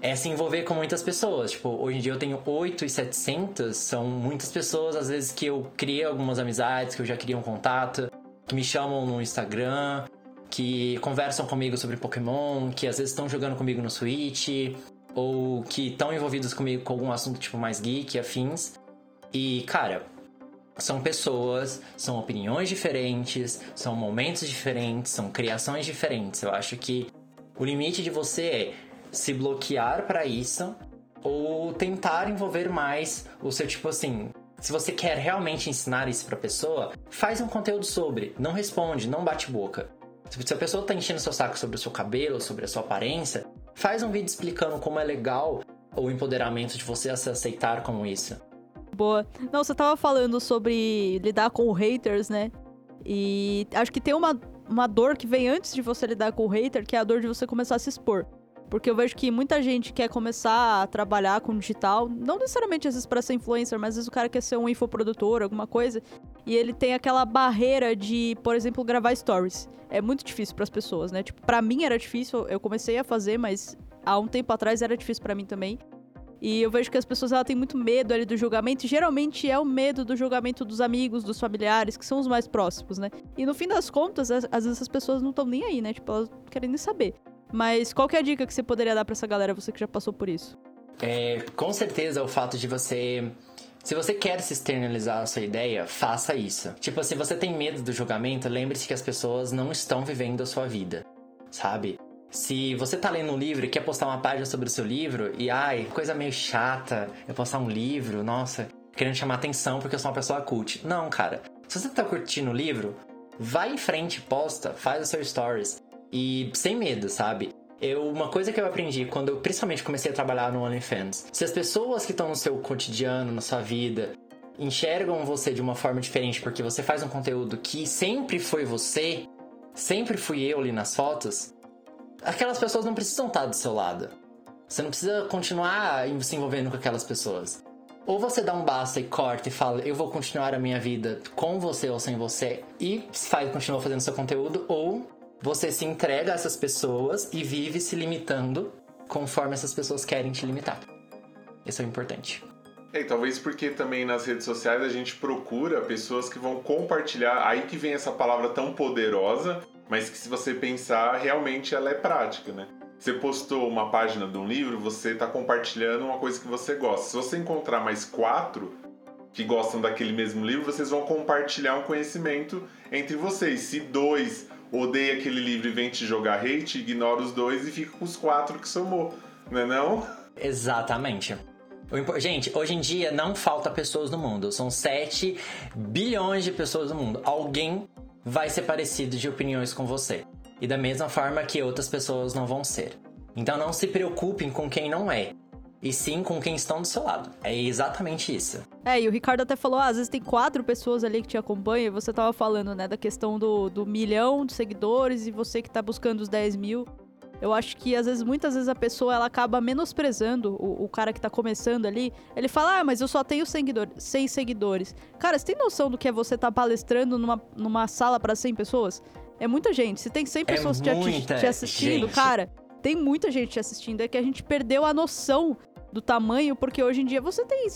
é se envolver com muitas pessoas. Tipo, hoje em dia eu tenho 8 e 700, são muitas pessoas, às vezes que eu criei algumas amizades, que eu já queria um contato, que me chamam no Instagram, que conversam comigo sobre Pokémon, que às vezes estão jogando comigo no Switch, ou que estão envolvidos comigo com algum assunto tipo mais geek, afins. E, cara, são pessoas, são opiniões diferentes, são momentos diferentes, são criações diferentes. Eu acho que o limite de você é se bloquear para isso ou tentar envolver mais o seu tipo assim. Se você quer realmente ensinar isso para pessoa, faz um conteúdo sobre, não responde, não bate boca. Se a pessoa tá enchendo seu saco sobre o seu cabelo, sobre a sua aparência, faz um vídeo explicando como é legal o empoderamento de você se aceitar como isso. Boa. Não, você tava falando sobre lidar com haters, né? E acho que tem uma, uma dor que vem antes de você lidar com o hater, que é a dor de você começar a se expor. Porque eu vejo que muita gente quer começar a trabalhar com digital, não necessariamente às vezes para ser influencer, mas às vezes o cara quer ser um infoprodutor, alguma coisa. e ele tem aquela barreira de, por exemplo, gravar stories. É muito difícil para as pessoas, né? Tipo, para mim era difícil, eu comecei a fazer, mas há um tempo atrás era difícil para mim também. E eu vejo que as pessoas ela têm muito medo ali do julgamento. E geralmente é o medo do julgamento dos amigos, dos familiares, que são os mais próximos, né? E no fim das contas, às vezes as pessoas não estão nem aí, né? Tipo, elas não querem nem saber. Mas qual que é a dica que você poderia dar para essa galera, você que já passou por isso? É, com certeza o fato de você se você quer se externalizar a sua ideia, faça isso. Tipo, se você tem medo do julgamento, lembre-se que as pessoas não estão vivendo a sua vida, sabe? Se você tá lendo um livro e quer postar uma página sobre o seu livro e, ai, coisa meio chata, eu postar um livro, nossa, querendo chamar atenção porque eu sou uma pessoa cult. Não, cara. Se você tá curtindo o livro, vai em frente, posta, faz o seu stories. E sem medo, sabe? Eu, uma coisa que eu aprendi quando eu principalmente comecei a trabalhar no OnlyFans, se as pessoas que estão no seu cotidiano, na sua vida, enxergam você de uma forma diferente porque você faz um conteúdo que sempre foi você, sempre fui eu ali nas fotos, aquelas pessoas não precisam estar do seu lado. Você não precisa continuar se envolvendo com aquelas pessoas. Ou você dá um basta e corta e fala, eu vou continuar a minha vida com você ou sem você, e faz, continua fazendo seu conteúdo, ou você se entrega a essas pessoas e vive se limitando conforme essas pessoas querem te limitar. Isso é importante. É, talvez porque também nas redes sociais a gente procura pessoas que vão compartilhar. Aí que vem essa palavra tão poderosa, mas que se você pensar, realmente ela é prática, né? Você postou uma página de um livro, você está compartilhando uma coisa que você gosta. Se você encontrar mais quatro que gostam daquele mesmo livro, vocês vão compartilhar um conhecimento entre vocês. Se dois odeia aquele livro e vem te jogar hate, ignora os dois e fica com os quatro que somou, não é não? Exatamente. Gente, hoje em dia não falta pessoas no mundo. São 7 bilhões de pessoas no mundo. Alguém vai ser parecido de opiniões com você. E da mesma forma que outras pessoas não vão ser. Então não se preocupem com quem não é e sim com quem estão do seu lado. É exatamente isso. É, e o Ricardo até falou, ah, às vezes tem quatro pessoas ali que te acompanham, e você tava falando, né, da questão do, do milhão de seguidores e você que tá buscando os 10 mil. Eu acho que às vezes, muitas vezes a pessoa ela acaba menosprezando o, o cara que tá começando ali. Ele fala, ah, mas eu só tenho seguidor, 100 seguidores. Cara, você tem noção do que é você tá palestrando numa, numa sala para 100 pessoas? É muita gente. Se tem 100 é pessoas te, te, assistindo, gente. cara, tem muita gente te assistindo. É que a gente perdeu a noção do tamanho, porque hoje em dia você tem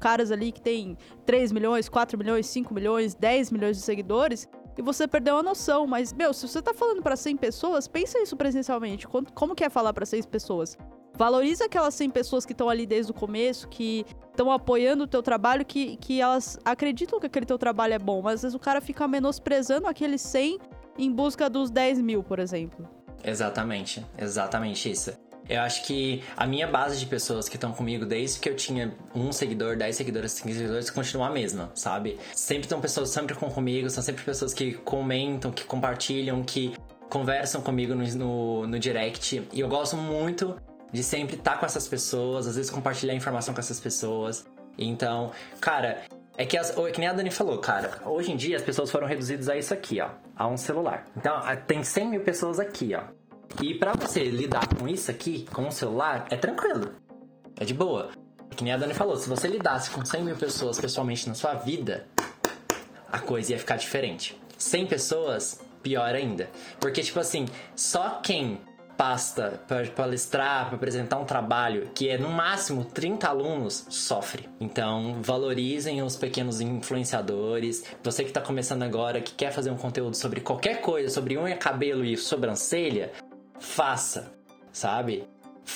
caras ali que tem 3 milhões, 4 milhões, 5 milhões, 10 milhões de seguidores e você perdeu a noção. Mas, meu, se você tá falando para 100 pessoas, pensa isso presencialmente. Como que é falar para 100 pessoas? Valoriza aquelas 100 pessoas que estão ali desde o começo, que estão apoiando o teu trabalho, que, que elas acreditam que aquele teu trabalho é bom, mas às vezes o cara fica menosprezando aqueles 100 em busca dos 10 mil, por exemplo. Exatamente, exatamente isso. Eu acho que a minha base de pessoas que estão comigo desde que eu tinha um seguidor, dez seguidores, cinco seguidores, continua a mesma, sabe? Sempre estão pessoas sempre com comigo, são sempre pessoas que comentam, que compartilham, que conversam comigo no, no, no direct. E eu gosto muito de sempre estar tá com essas pessoas, às vezes compartilhar informação com essas pessoas. Então, cara, é que, as, é que nem a Dani falou, cara, hoje em dia as pessoas foram reduzidas a isso aqui, ó, a um celular. Então, tem 100 mil pessoas aqui, ó. E para você lidar com isso aqui, com o celular, é tranquilo. É de boa. Que nem a Dani falou, se você lidasse com 100 mil pessoas pessoalmente na sua vida, a coisa ia ficar diferente. 100 pessoas, pior ainda. Porque, tipo assim, só quem pasta para palestrar, para apresentar um trabalho que é no máximo 30 alunos, sofre. Então, valorizem os pequenos influenciadores. Você que está começando agora, que quer fazer um conteúdo sobre qualquer coisa, sobre unha, cabelo e sobrancelha, faça, sabe?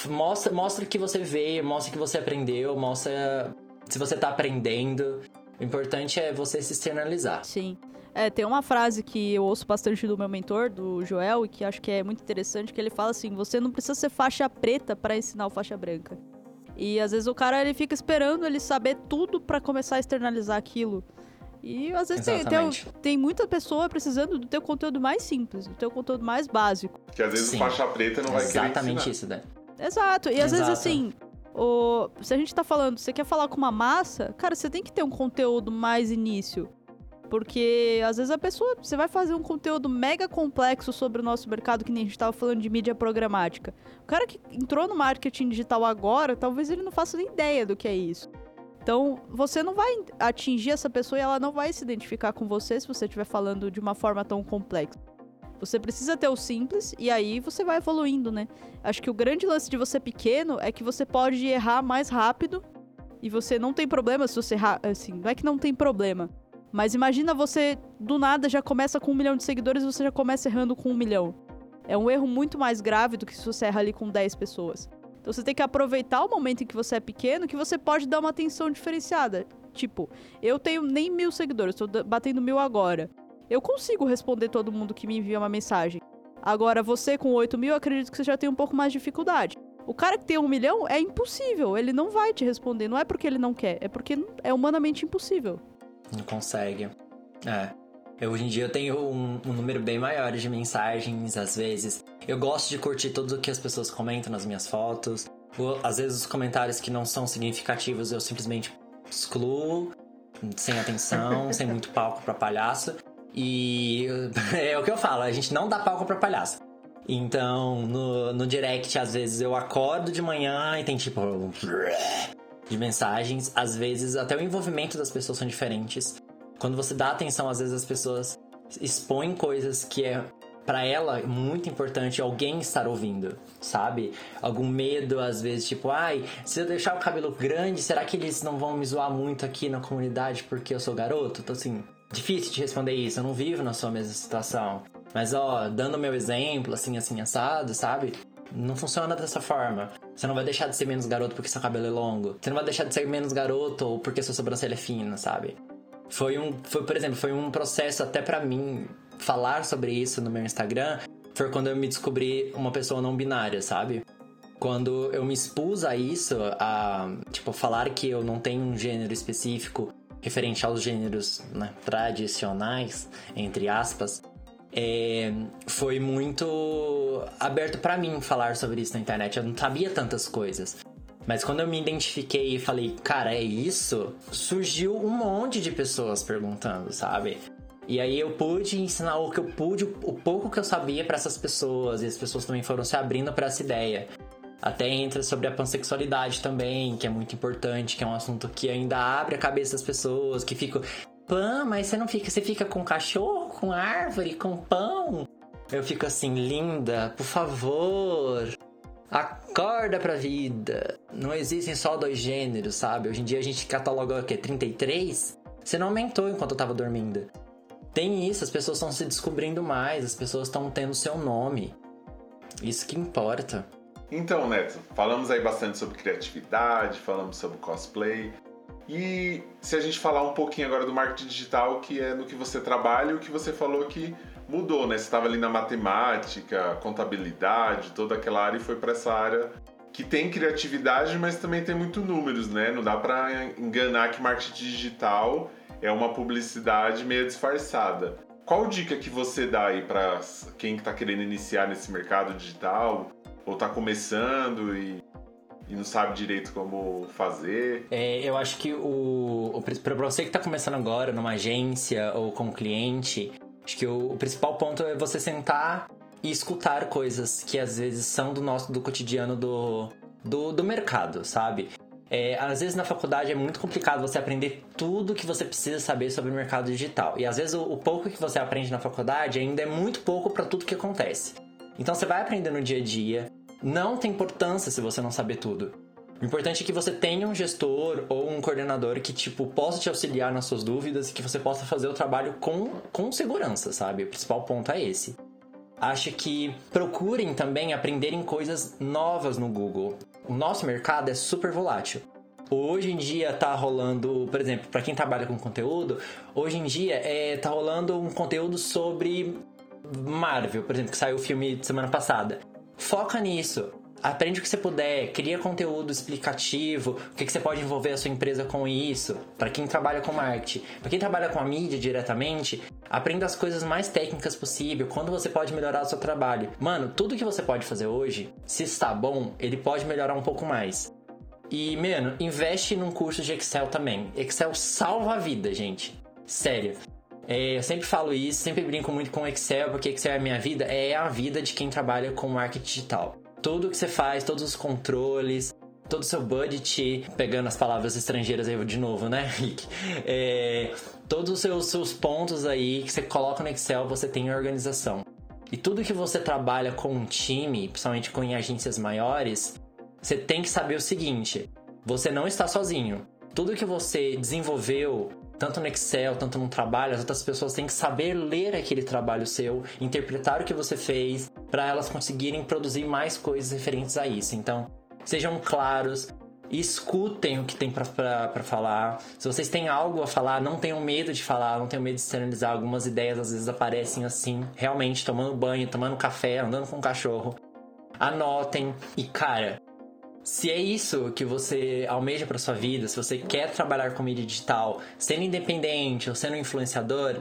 Mostra, mostra o que você vê, mostra o que você aprendeu, mostra se você tá aprendendo. O importante é você se externalizar. Sim. É, tem uma frase que eu ouço bastante do meu mentor, do Joel, e que acho que é muito interessante, que ele fala assim: você não precisa ser faixa preta para ensinar o faixa branca. E às vezes o cara ele fica esperando ele saber tudo para começar a externalizar aquilo. E às vezes tem, tem, tem, muita pessoa precisando do teu conteúdo mais simples, do teu conteúdo mais básico. Que às vezes Sim. faixa preta não vai querer Exatamente isso, né? Exato. E às Exato. vezes assim, o, se a gente tá falando, você quer falar com uma massa, cara, você tem que ter um conteúdo mais início. Porque às vezes a pessoa, você vai fazer um conteúdo mega complexo sobre o nosso mercado, que nem a gente tava falando de mídia programática. O cara que entrou no marketing digital agora, talvez ele não faça nem ideia do que é isso. Então, você não vai atingir essa pessoa e ela não vai se identificar com você se você estiver falando de uma forma tão complexa. Você precisa ter o simples e aí você vai evoluindo, né? Acho que o grande lance de você pequeno é que você pode errar mais rápido e você não tem problema se você errar. Assim, não é que não tem problema. Mas imagina você do nada já começa com um milhão de seguidores e você já começa errando com um milhão. É um erro muito mais grave do que se você erra ali com 10 pessoas. Então você tem que aproveitar o momento em que você é pequeno, que você pode dar uma atenção diferenciada. Tipo, eu tenho nem mil seguidores, estou batendo mil agora. Eu consigo responder todo mundo que me envia uma mensagem. Agora, você com 8 mil, acredito que você já tem um pouco mais de dificuldade. O cara que tem um milhão é impossível, ele não vai te responder. Não é porque ele não quer, é porque é humanamente impossível. Não consegue. É. Eu, hoje em dia eu tenho um, um, número bem maior de mensagens, às vezes. Eu gosto de curtir tudo que as pessoas comentam nas minhas fotos. Ou, às vezes os comentários que não são significativos eu simplesmente excluo, sem atenção, [LAUGHS] sem muito palco para palhaço. E [LAUGHS] é o que eu falo, a gente não dá palco pra palhaço. Então, no, no direct, às vezes eu acordo de manhã e tem tipo. [LAUGHS] de mensagens. Às vezes, até o envolvimento das pessoas são diferentes. Quando você dá atenção, às vezes as pessoas expõem coisas que é para ela muito importante alguém estar ouvindo, sabe? Algum medo, às vezes, tipo, ai, se eu deixar o cabelo grande, será que eles não vão me zoar muito aqui na comunidade porque eu sou garoto? Então, assim, difícil de responder isso, eu não vivo na sua mesma situação. Mas, ó, dando meu exemplo, assim, assim, assado, sabe? Não funciona dessa forma. Você não vai deixar de ser menos garoto porque seu cabelo é longo. Você não vai deixar de ser menos garoto ou porque sua sobrancelha é fina, sabe? Foi um, foi, por exemplo, foi um processo até para mim falar sobre isso no meu Instagram. Foi quando eu me descobri uma pessoa não binária, sabe? Quando eu me expus a isso, a, tipo, falar que eu não tenho um gênero específico referente aos gêneros né, tradicionais, entre aspas, é, foi muito aberto para mim falar sobre isso na internet. Eu não sabia tantas coisas. Mas quando eu me identifiquei e falei, cara, é isso? Surgiu um monte de pessoas perguntando, sabe? E aí eu pude ensinar o que eu pude, o pouco que eu sabia para essas pessoas, e as pessoas também foram se abrindo para essa ideia. Até entra sobre a pansexualidade também, que é muito importante, que é um assunto que ainda abre a cabeça das pessoas, que ficam, pã, mas você não fica, você fica com cachorro, com árvore, com pão? Eu fico assim, linda, por favor. Acorda pra vida. Não existem só dois gêneros, sabe? Hoje em dia a gente cataloga o quê? 33? Você não aumentou enquanto eu tava dormindo. Tem isso, as pessoas estão se descobrindo mais, as pessoas estão tendo seu nome. Isso que importa. Então, Neto, falamos aí bastante sobre criatividade, falamos sobre cosplay. E se a gente falar um pouquinho agora do marketing digital, que é no que você trabalha, o que você falou que mudou, né? Você estava ali na matemática, contabilidade, toda aquela área e foi para essa área que tem criatividade, mas também tem muito números, né? Não dá para enganar que marketing digital é uma publicidade meio disfarçada. Qual dica que você dá aí para quem está querendo iniciar nesse mercado digital ou está começando e e não sabe direito como fazer. É, eu acho que o, o para você que está começando agora numa agência ou como cliente, acho que o, o, principal ponto é você sentar e escutar coisas que às vezes são do nosso do cotidiano do, do, do mercado, sabe? É, às vezes na faculdade é muito complicado você aprender tudo que você precisa saber sobre o mercado digital. E às vezes o, o pouco que você aprende na faculdade ainda é muito pouco para tudo que acontece. Então você vai aprender no dia a dia, não tem importância se você não saber tudo. O importante é que você tenha um gestor ou um coordenador que, tipo, possa te auxiliar nas suas dúvidas e que você possa fazer o trabalho com, com segurança, sabe? O principal ponto é esse. Acho que procurem também aprenderem coisas novas no Google. O nosso mercado é super volátil. Hoje em dia tá rolando, por exemplo, para quem trabalha com conteúdo, hoje em dia é, tá rolando um conteúdo sobre Marvel, por exemplo, que saiu o filme semana passada. Foca nisso. Aprende o que você puder, cria conteúdo explicativo, o que, que você pode envolver a sua empresa com isso. Para quem trabalha com marketing, para quem trabalha com a mídia diretamente, aprenda as coisas mais técnicas possível, quando você pode melhorar o seu trabalho. Mano, tudo que você pode fazer hoje, se está bom, ele pode melhorar um pouco mais. E, mano, investe num curso de Excel também. Excel salva a vida, gente. Sério. É, eu sempre falo isso, sempre brinco muito com Excel, porque Excel é a minha vida, é a vida de quem trabalha com marketing digital. Tudo que você faz, todos os controles, todo o seu budget, pegando as palavras estrangeiras aí de novo, né, [LAUGHS] Rick? É, todos os seus, seus pontos aí que você coloca no Excel, você tem organização. E tudo que você trabalha com um time, principalmente com agências maiores, você tem que saber o seguinte: você não está sozinho. Tudo que você desenvolveu, tanto no Excel, tanto no trabalho, as outras pessoas têm que saber ler aquele trabalho seu, interpretar o que você fez, para elas conseguirem produzir mais coisas referentes a isso. Então, sejam claros, escutem o que tem para falar. Se vocês têm algo a falar, não tenham medo de falar, não tenham medo de externalizar. Algumas ideias às vezes aparecem assim, realmente tomando banho, tomando café, andando com o cachorro. Anotem e cara, se é isso que você almeja para sua vida, se você quer trabalhar com mídia digital, sendo independente ou sendo influenciador,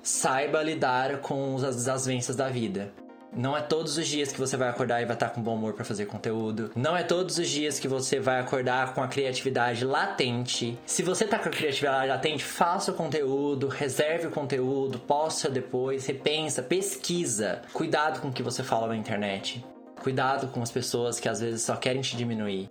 saiba lidar com as desavenças da vida. Não é todos os dias que você vai acordar e vai estar com bom humor para fazer conteúdo. Não é todos os dias que você vai acordar com a criatividade latente. Se você tá com a criatividade latente, faça o conteúdo, reserve o conteúdo, posta depois, repensa, pesquisa. Cuidado com o que você fala na internet. Cuidado com as pessoas que às vezes só querem te diminuir.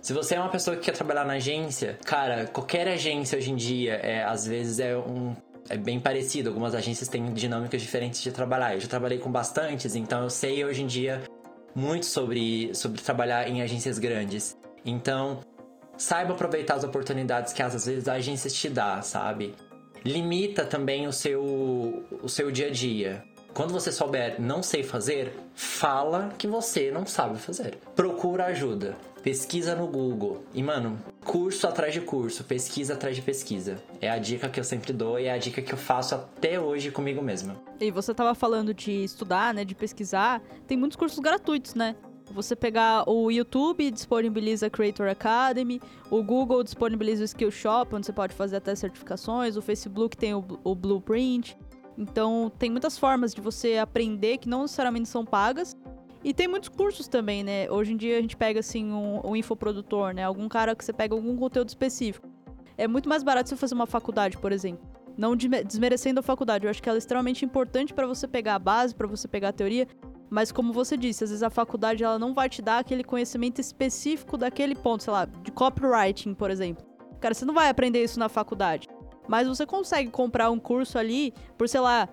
Se você é uma pessoa que quer trabalhar na agência, cara, qualquer agência hoje em dia, é, às vezes é um é bem parecido. Algumas agências têm dinâmicas diferentes de trabalhar. Eu já trabalhei com bastantes, então eu sei hoje em dia muito sobre, sobre trabalhar em agências grandes. Então, saiba aproveitar as oportunidades que às vezes a agência te dá, sabe? Limita também o seu, o seu dia a dia. Quando você souber não sei fazer, fala que você não sabe fazer. Procura ajuda. Pesquisa no Google. E, mano, curso atrás de curso, pesquisa atrás de pesquisa. É a dica que eu sempre dou e é a dica que eu faço até hoje comigo mesma. E você tava falando de estudar, né, de pesquisar. Tem muitos cursos gratuitos, né? Você pegar o YouTube disponibiliza Creator Academy, o Google disponibiliza o Skillshop, onde você pode fazer até certificações, o Facebook tem o, o Blueprint. Então, tem muitas formas de você aprender que não necessariamente são pagas. E tem muitos cursos também, né? Hoje em dia a gente pega, assim, um, um infoprodutor, né? Algum cara que você pega algum conteúdo específico. É muito mais barato você fazer uma faculdade, por exemplo. Não desmerecendo a faculdade. Eu acho que ela é extremamente importante para você pegar a base, para você pegar a teoria. Mas como você disse, às vezes a faculdade ela não vai te dar aquele conhecimento específico daquele ponto, sei lá, de copywriting, por exemplo. Cara, você não vai aprender isso na faculdade. Mas você consegue comprar um curso ali por, sei lá,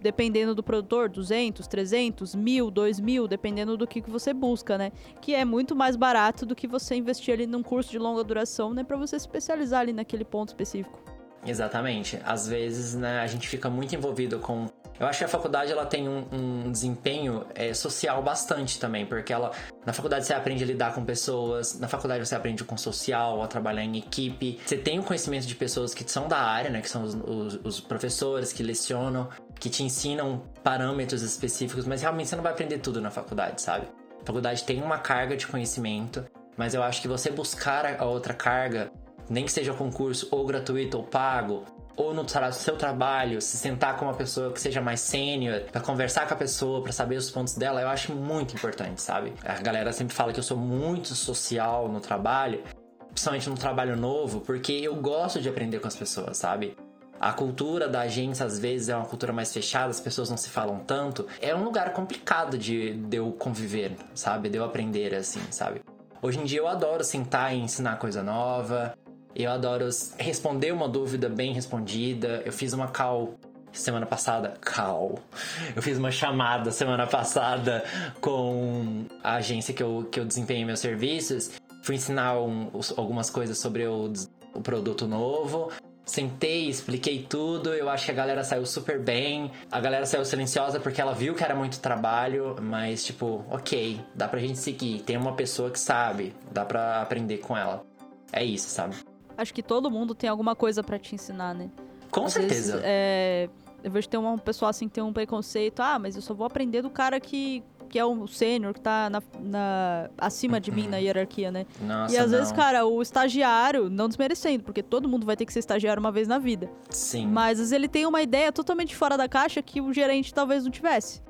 dependendo do produtor, 200, 300, 1000, 2000, dependendo do que, que você busca, né? Que é muito mais barato do que você investir ali num curso de longa duração, né? Para você se especializar ali naquele ponto específico. Exatamente. Às vezes, né, a gente fica muito envolvido com eu acho que a faculdade ela tem um, um desempenho é, social bastante também, porque ela na faculdade você aprende a lidar com pessoas, na faculdade você aprende com social, a trabalhar em equipe. Você tem o conhecimento de pessoas que são da área, né, que são os, os, os professores que lecionam, que te ensinam parâmetros específicos, mas realmente você não vai aprender tudo na faculdade, sabe? A faculdade tem uma carga de conhecimento, mas eu acho que você buscar a outra carga, nem que seja concurso ou gratuito ou pago, ou no seu trabalho, se sentar com uma pessoa que seja mais sênior, para conversar com a pessoa, para saber os pontos dela, eu acho muito importante, sabe? A galera sempre fala que eu sou muito social no trabalho, principalmente no trabalho novo, porque eu gosto de aprender com as pessoas, sabe? A cultura da agência, às vezes, é uma cultura mais fechada, as pessoas não se falam tanto. É um lugar complicado de, de eu conviver, sabe? De eu aprender, assim, sabe? Hoje em dia eu adoro sentar e ensinar coisa nova. Eu adoro responder uma dúvida bem respondida. Eu fiz uma call semana passada. Call. Eu fiz uma chamada semana passada com a agência que eu, que eu desempenho meus serviços. Fui ensinar um, algumas coisas sobre o, o produto novo. Sentei, expliquei tudo. Eu acho que a galera saiu super bem. A galera saiu silenciosa porque ela viu que era muito trabalho, mas tipo, ok, dá pra gente seguir. Tem uma pessoa que sabe, dá pra aprender com ela. É isso, sabe? Acho que todo mundo tem alguma coisa para te ensinar, né? Com Às certeza. Vezes, é, eu vejo ter um pessoal assim que tem um preconceito, ah, mas eu só vou aprender do cara que que é o sênior, que tá na, na, acima de mim na hierarquia, né? Nossa, e às não. vezes, cara, o estagiário, não desmerecendo, porque todo mundo vai ter que ser estagiário uma vez na vida. Sim. Mas às vezes ele tem uma ideia totalmente fora da caixa que o gerente talvez não tivesse.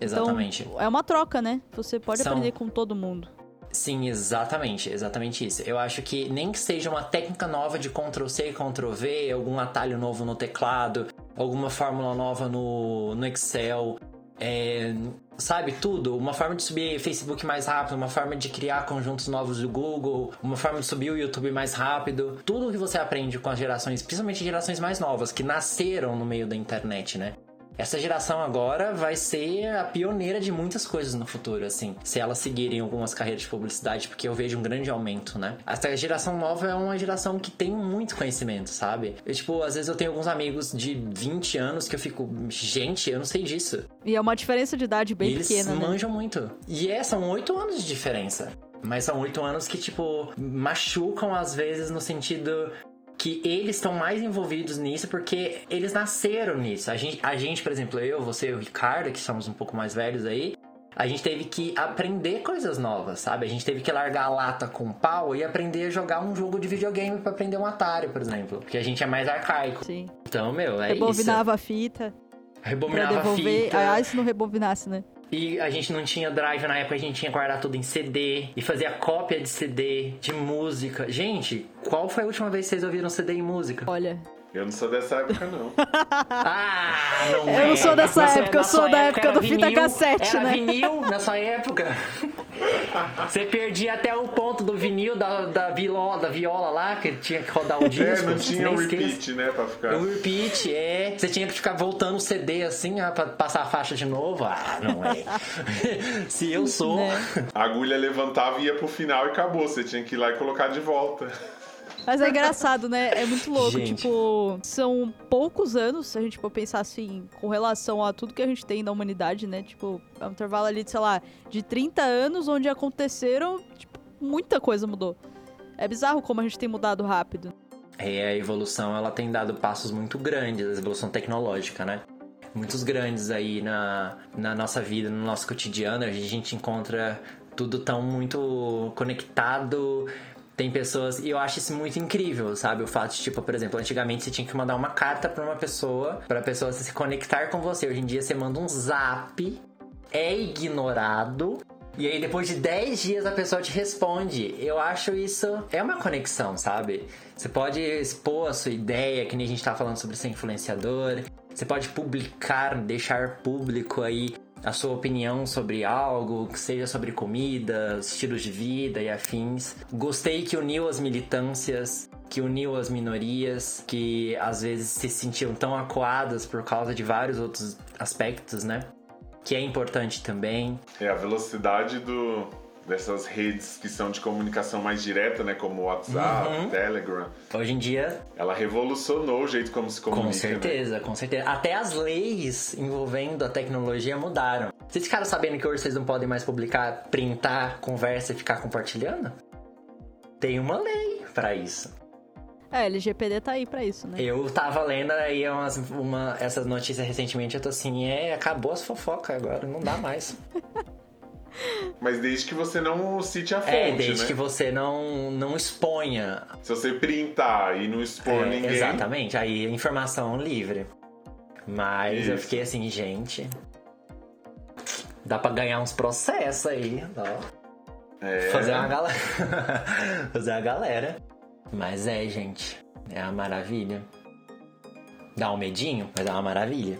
Exatamente. Então, é uma troca, né? Você pode São... aprender com todo mundo. Sim, exatamente, exatamente isso. Eu acho que nem que seja uma técnica nova de Ctrl C e Ctrl V, algum atalho novo no teclado, alguma fórmula nova no, no Excel, é, sabe, tudo. Uma forma de subir Facebook mais rápido, uma forma de criar conjuntos novos do Google, uma forma de subir o YouTube mais rápido. Tudo que você aprende com as gerações, principalmente gerações mais novas, que nasceram no meio da internet, né? Essa geração agora vai ser a pioneira de muitas coisas no futuro, assim, se elas seguirem algumas carreiras de publicidade, porque eu vejo um grande aumento, né? Essa geração nova é uma geração que tem muito conhecimento, sabe? Eu, tipo, às vezes eu tenho alguns amigos de 20 anos que eu fico, gente, eu não sei disso. E é uma diferença de idade bem eles pequena, né? manjam muito. E é, são oito anos de diferença. Mas são oito anos que, tipo, machucam às vezes no sentido que eles estão mais envolvidos nisso porque eles nasceram nisso. A gente, a gente, por exemplo, eu, você e o Ricardo, que somos um pouco mais velhos aí, a gente teve que aprender coisas novas, sabe? A gente teve que largar a lata com pau e aprender a jogar um jogo de videogame para aprender um Atari, por exemplo. Porque a gente é mais arcaico. Sim. Então, meu, é Rebobinava isso. a fita. Rebobinava a fita. Ah, se não rebobinasse, né? E a gente não tinha drive na época, a gente tinha que guardar tudo em CD e fazia cópia de CD, de música. Gente, qual foi a última vez que vocês ouviram CD em música? Olha. Eu não sou dessa época, não. [LAUGHS] Ah, não Eu é. não sou dessa Na sua- época, eu sou da época era do fita cassete, era né? vinil na sua época. [LAUGHS] Você perdia até o ponto do vinil da, da, viola, da viola lá, que tinha que rodar o disco. É, não tinha um esqueça. repeat, né, pra ficar. O repeat, é. Você tinha que ficar voltando o CD assim, ah, pra passar a faixa de novo. Ah, não é. [LAUGHS] Se eu sou. Né? A agulha levantava e ia pro final e acabou. Você tinha que ir lá e colocar de volta. Mas é engraçado, né? É muito louco. Gente. Tipo, são poucos anos, se a gente for pensar assim, com relação a tudo que a gente tem na humanidade, né? Tipo, é um intervalo ali de, sei lá, de 30 anos onde aconteceram, tipo, muita coisa mudou. É bizarro como a gente tem mudado rápido. É, a evolução ela tem dado passos muito grandes, a evolução tecnológica, né? Muitos grandes aí na, na nossa vida, no nosso cotidiano, a gente encontra tudo tão muito conectado. Tem pessoas, e eu acho isso muito incrível, sabe? O fato de, tipo, por exemplo, antigamente você tinha que mandar uma carta pra uma pessoa, pra pessoa se conectar com você. Hoje em dia você manda um zap, é ignorado, e aí depois de 10 dias a pessoa te responde. Eu acho isso é uma conexão, sabe? Você pode expor a sua ideia, que nem a gente tá falando sobre ser influenciador. Você pode publicar, deixar público aí a sua opinião sobre algo, que seja sobre comida, estilos de vida e afins. Gostei que uniu as militâncias, que uniu as minorias, que às vezes se sentiam tão acuadas por causa de vários outros aspectos, né? Que é importante também. É a velocidade do, dessas redes que são de comunicação mais direta, né? Como o WhatsApp, Uhum. Telegram. Hoje em dia, Ela revolucionou o jeito como se comunica. com né? certeza, com certeza. Até as leis envolvendo a tecnologia mudaram. Vocês ficaram sabendo que hoje vocês não podem mais publicar, printar, conversa e ficar compartilhando? Tem uma lei pra isso. É, LGPD tá aí pra isso, né? Eu tava lendo aí umas, uma, essas notícias recentemente, eu tô assim, é, acabou as fofocas agora, não dá mais. [LAUGHS] Mas desde que você não cite a fonte, é, desde né? que você não, não exponha. Se você printar e não expor É, ninguém. Exatamente, aí é informação livre. Mas eu Isso. fiquei assim, gente. Dá pra ganhar uns processos aí. ó. É. Fazer uma galera. [LAUGHS] Fazer uma galera. Mas é, gente. É uma maravilha. Dá um medinho, mas é uma maravilha.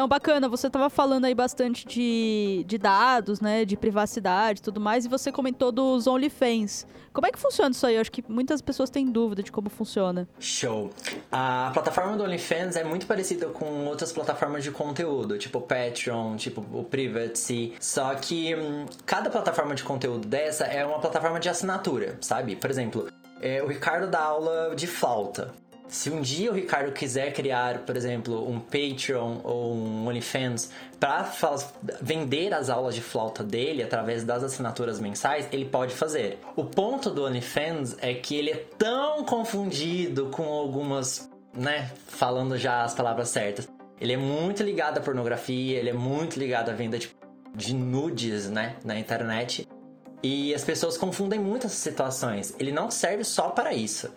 Não, bacana, você tava falando aí bastante de, de dados, né, de privacidade e tudo mais, e você comentou dos OnlyFans. Como é que funciona isso aí? Eu acho que muitas pessoas têm dúvida de como funciona. Show. A plataforma do OnlyFans é muito parecida com outras plataformas de conteúdo, tipo o Patreon, tipo o Privacy. Só que hum, cada plataforma de conteúdo dessa é uma plataforma de assinatura, sabe? Por exemplo, é, o Ricardo dá aula de flauta. Se um dia o Ricardo quiser criar, por exemplo, um Patreon ou um OnlyFans para vender as aulas de flauta dele através das assinaturas mensais, ele pode fazer. O ponto do OnlyFans é que ele é tão confundido com algumas, né, falando já as palavras certas. Ele é muito ligado à pornografia, ele é muito ligado à venda de, de nudes, né, na internet. E as pessoas confundem muito essas situações. Ele não serve só para isso.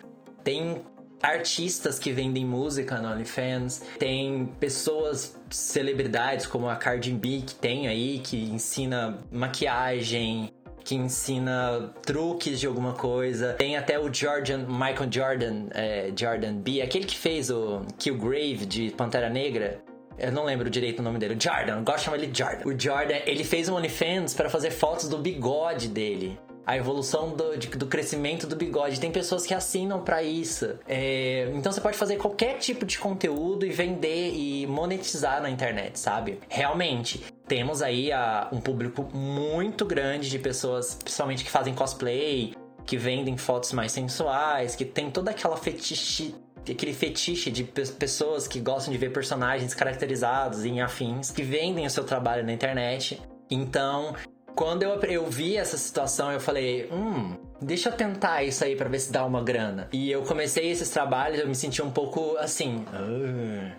Tem artistas que vendem música no OnlyFans, tem pessoas, celebridades como a Cardi B que tem aí, que ensina maquiagem, que ensina truques de alguma coisa. Tem até o Jordan, Michael Jordan, é, Jordan B, aquele que fez o Killgrave de Pantera Negra. Eu não lembro direito o nome dele. O Jordan, eu gosto de chamar ele Jordan. O Jordan, ele fez um OnlyFans para fazer fotos do bigode dele a evolução do, de, do crescimento do bigode. Tem pessoas que assinam para isso. É, então você pode fazer qualquer tipo de conteúdo e vender e monetizar na internet, sabe? Realmente. Temos aí a, um público muito grande de pessoas, principalmente que fazem cosplay, que vendem fotos mais sensuais, que tem toda aquela fetiche aquele fetiche de pessoas que gostam de ver personagens caracterizados em afins, que vendem o seu trabalho na internet. Então, quando eu, eu vi essa situação, eu falei, hum, deixa eu tentar isso aí para ver se dá uma grana. E eu comecei esses trabalhos, eu me senti um pouco assim, ah,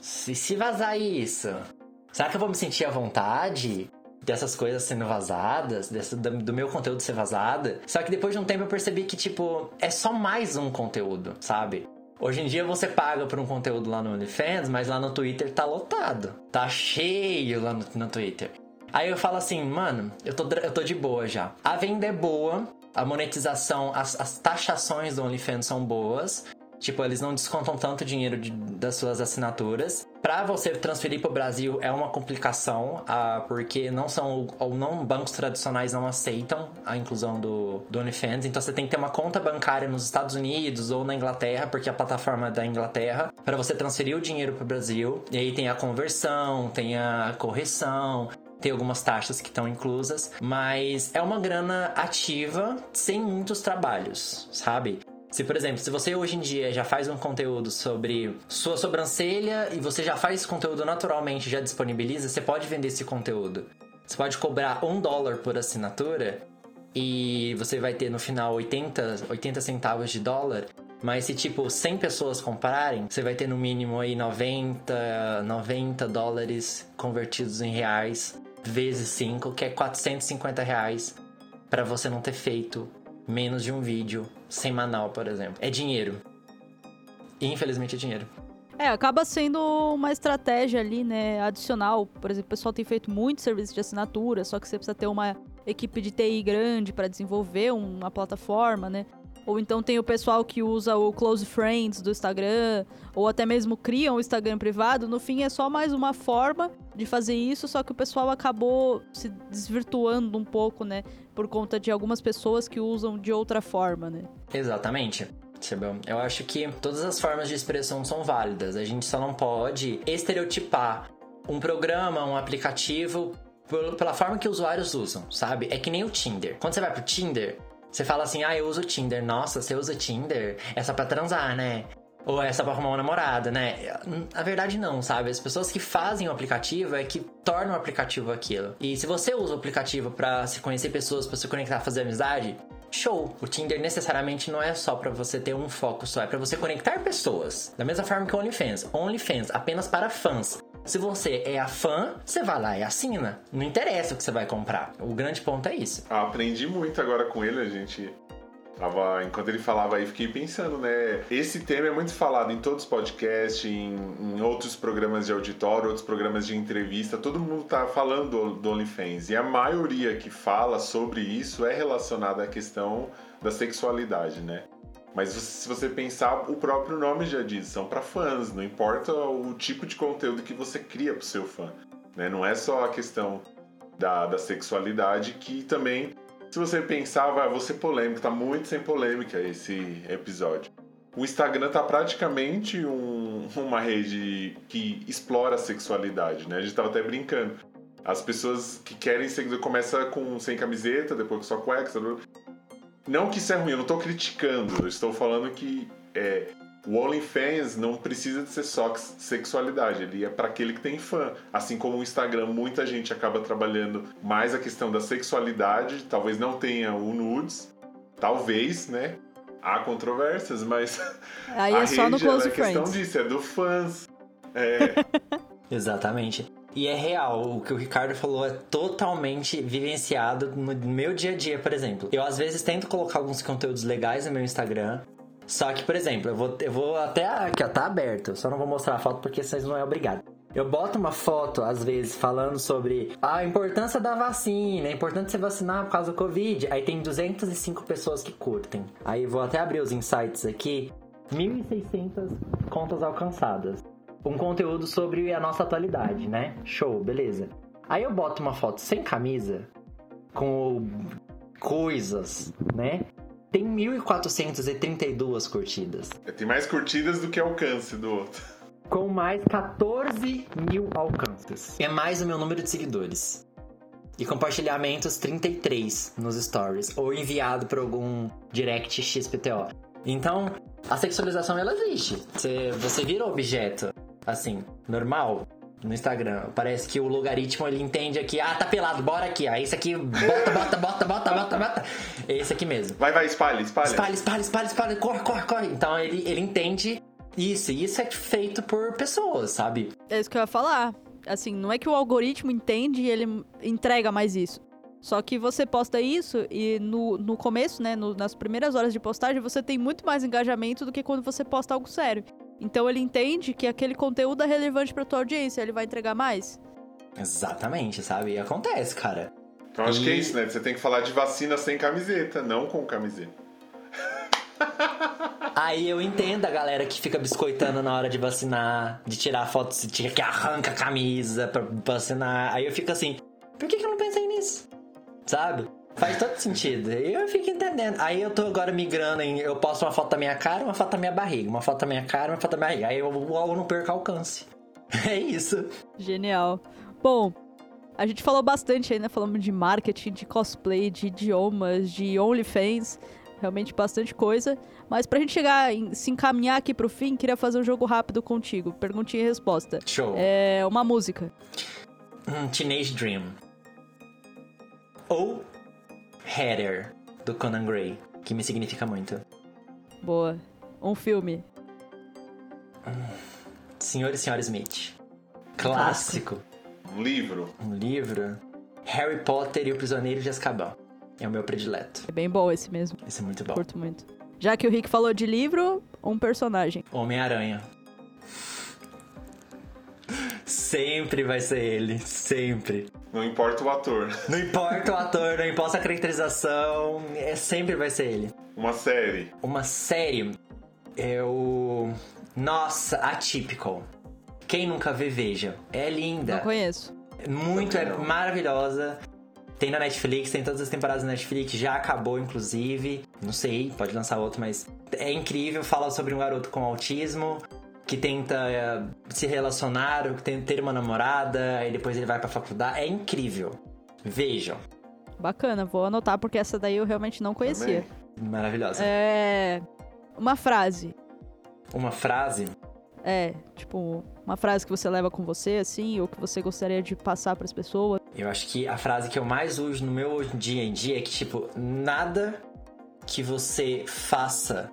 se, se vazar isso, será que eu vou me sentir à vontade? dessas coisas sendo vazadas, desse, do meu conteúdo ser vazada. Só que depois de um tempo eu percebi que, tipo, é só mais um conteúdo, sabe? Hoje em dia você paga por um conteúdo lá no OnlyFans, mas lá no Twitter tá lotado. Tá cheio lá no, no Twitter. Aí eu falo assim, mano, eu tô, eu tô de boa já. A venda é boa, a monetização, as, as taxações do OnlyFans são boas. Tipo, eles não descontam tanto dinheiro de, das suas assinaturas. Para você transferir para o Brasil é uma complicação, ah, porque não são ou não bancos tradicionais não aceitam a inclusão do, do OnlyFans. Então você tem que ter uma conta bancária nos Estados Unidos ou na Inglaterra, porque a plataforma é da Inglaterra, para você transferir o dinheiro para o Brasil. E aí tem a conversão, tem a correção, tem algumas taxas que estão inclusas, mas é uma grana ativa sem muitos trabalhos, sabe? Se, por exemplo, se você hoje em dia já faz um conteúdo sobre sua sobrancelha e você já faz conteúdo naturalmente, já disponibiliza, você pode vender esse conteúdo. Você pode cobrar um dólar por assinatura e você vai ter no final 80, 80 centavos de dólar. Mas se tipo 100 pessoas comprarem, você vai ter no mínimo aí 90, 90 dólares convertidos em reais vezes 5, que é 450 reais para você não ter feito menos de um vídeo semanal, por exemplo. É dinheiro. Infelizmente é dinheiro. É, acaba sendo uma estratégia ali, né, adicional. Por exemplo, o pessoal tem feito muito serviço de assinatura, só que você precisa ter uma equipe de TI grande para desenvolver uma plataforma, né? Ou então tem o pessoal que usa o Close Friends do Instagram, ou até mesmo cria um Instagram privado. No fim, é só mais uma forma de fazer isso, só que o pessoal acabou se desvirtuando um pouco, né? Por conta de algumas pessoas que usam de outra forma, né? Exatamente. Eu acho que todas as formas de expressão são válidas. A gente só não pode estereotipar um programa, um aplicativo pela forma que usuários usam, sabe? É que nem o Tinder. Quando você vai pro Tinder, você fala assim, ah, eu uso Tinder. Nossa, você usa Tinder? É só pra transar, né? Ou é só pra arrumar uma namorada, né? Na verdade, não, sabe? As pessoas que fazem o aplicativo é que tornam o aplicativo aquilo. E se você usa o aplicativo para se conhecer pessoas, para se conectar, fazer amizade, show. O Tinder necessariamente não é só para você ter um foco só, é para você conectar pessoas. Da mesma forma que o OnlyFans. OnlyFans apenas para fãs. Se você é a fã, você vai lá e assina. Não interessa o que você vai comprar. O grande ponto é isso. Aprendi muito agora com ele, a gente. Tava, enquanto ele falava aí, fiquei pensando, né? Esse tema é muito falado em todos os podcasts, em, em outros programas de auditório, outros programas de entrevista. Todo mundo tá falando do, do OnlyFans. E a maioria que fala sobre isso é relacionada à questão da sexualidade, né? Mas se você pensar, o próprio nome já diz, são para fãs, não importa o tipo de conteúdo que você cria para o seu fã. Né? Não é só a questão da, da sexualidade, que também, se você pensar, vai você polêmico, tá muito sem polêmica esse episódio. O Instagram tá praticamente um, uma rede que explora a sexualidade, né? A gente tava até brincando. As pessoas que querem seguir começa com sem camiseta, depois com só cueca, não que isso é ruim, eu não estou criticando, eu estou falando que é, o OnlyFans não precisa de ser só sexualidade, ele é para aquele que tem fã. Assim como o Instagram, muita gente acaba trabalhando mais a questão da sexualidade, talvez não tenha o nudes, talvez, né? Há controvérsias, mas Aí [LAUGHS] é só no Close é questão disso, é do fãs. É... [LAUGHS] Exatamente. E é real, o que o Ricardo falou é totalmente vivenciado no meu dia a dia, por exemplo. Eu às vezes tento colocar alguns conteúdos legais no meu Instagram, só que, por exemplo, eu vou, eu vou até aqui, ó, tá aberto. Só não vou mostrar a foto porque vocês não é obrigado. Eu boto uma foto, às vezes, falando sobre a importância da vacina, é importante se vacinar por causa do Covid. Aí tem 205 pessoas que curtem. Aí vou até abrir os insights aqui. 1.600 contas alcançadas. Um conteúdo sobre a nossa atualidade, né? Show, beleza. Aí eu boto uma foto sem camisa, com coisas, né? Tem 1.432 curtidas. Tem mais curtidas do que alcance do outro. [LAUGHS] Com mais 14 mil alcances. É mais o meu número de seguidores. E compartilhamentos 33 nos stories. Ou enviado por algum direct XPTO. Então, a sexualização ela existe. Você, você vira objeto, assim, normal no Instagram. Parece que o logaritmo ele entende aqui, ah, tá pelado, bora aqui. Aí esse aqui, bota, bota, bota, bota, bota, bota. É esse aqui mesmo. Vai, vai, espalha, espalha. Espalha, espalha, espalha, espalha, corre, corre, corre. Então ele, ele entende isso. E isso é feito por pessoas, sabe? É isso que eu ia falar. Assim, não é que o algoritmo entende e ele entrega mais isso. Só que você posta isso e no, no começo, né, no, nas primeiras horas de postagem, você tem muito mais engajamento do que quando você posta algo sério. Então ele entende que aquele conteúdo é relevante pra tua audiência, ele vai entregar mais. Exatamente, sabe? E acontece, cara. Então acho E- que é isso, né? Você tem que falar de vacina sem camiseta, não com camiseta. [LAUGHS] Aí eu entendo a galera que fica biscoitando na hora de vacinar, de tirar foto, de que arranca a camisa pra vacinar. Aí eu fico assim, por que, que eu não pensei nisso? Sabe? Faz todo sentido. Eu fico entendendo. Aí eu tô agora migrando em. Eu posto uma foto da minha cara, uma foto da minha barriga. Uma foto da minha cara, uma foto da minha barriga. Aí eu logo não perco alcance. [LAUGHS] É isso. Genial. Bom, a gente falou bastante aí, né? Falamos de marketing, de cosplay, de idiomas, de OnlyFans. Realmente bastante coisa. Mas pra gente chegar, em, se encaminhar aqui pro fim, queria fazer um jogo rápido contigo. Perguntinha e resposta. Show. É uma música. Um Teenage Dream. Ou Heather, do Conan Gray, que me significa muito. Boa. Um filme. Senhor e Senhora Smith. Clássico. Um livro. Um livro. Harry Potter e o Prisioneiro de Azkaban. É o meu predileto. É bem bom esse mesmo. Esse é muito bom. Curto muito. Já que o Rick falou de livro, um personagem. Homem-Aranha. Sempre vai ser ele. Sempre. Não importa o ator. [LAUGHS] Não importa o ator, não importa a caracterização, é, sempre vai ser ele. Uma série. Uma série é o. Nossa, Atypical. Quem nunca vê, veja. É linda. Não conheço. Muito, é maravilhosa. Tem na Netflix, tem todas as temporadas na Netflix, já acabou, inclusive. Não sei, pode lançar outro, mas é incrível. Fala sobre um garoto com autismo que tenta é, se relacionar, que tenta ter uma namorada, e depois ele vai pra faculdade. É incrível. Vejam. Bacana, vou anotar porque essa daí eu realmente não conhecia. Também. Maravilhosa. É. Uma frase. Uma frase. É, tipo, uma frase que você leva com você, assim, ou que você gostaria de passar pras pessoas. Eu acho que a frase que eu mais uso no meu dia em dia é que, tipo, nada que você faça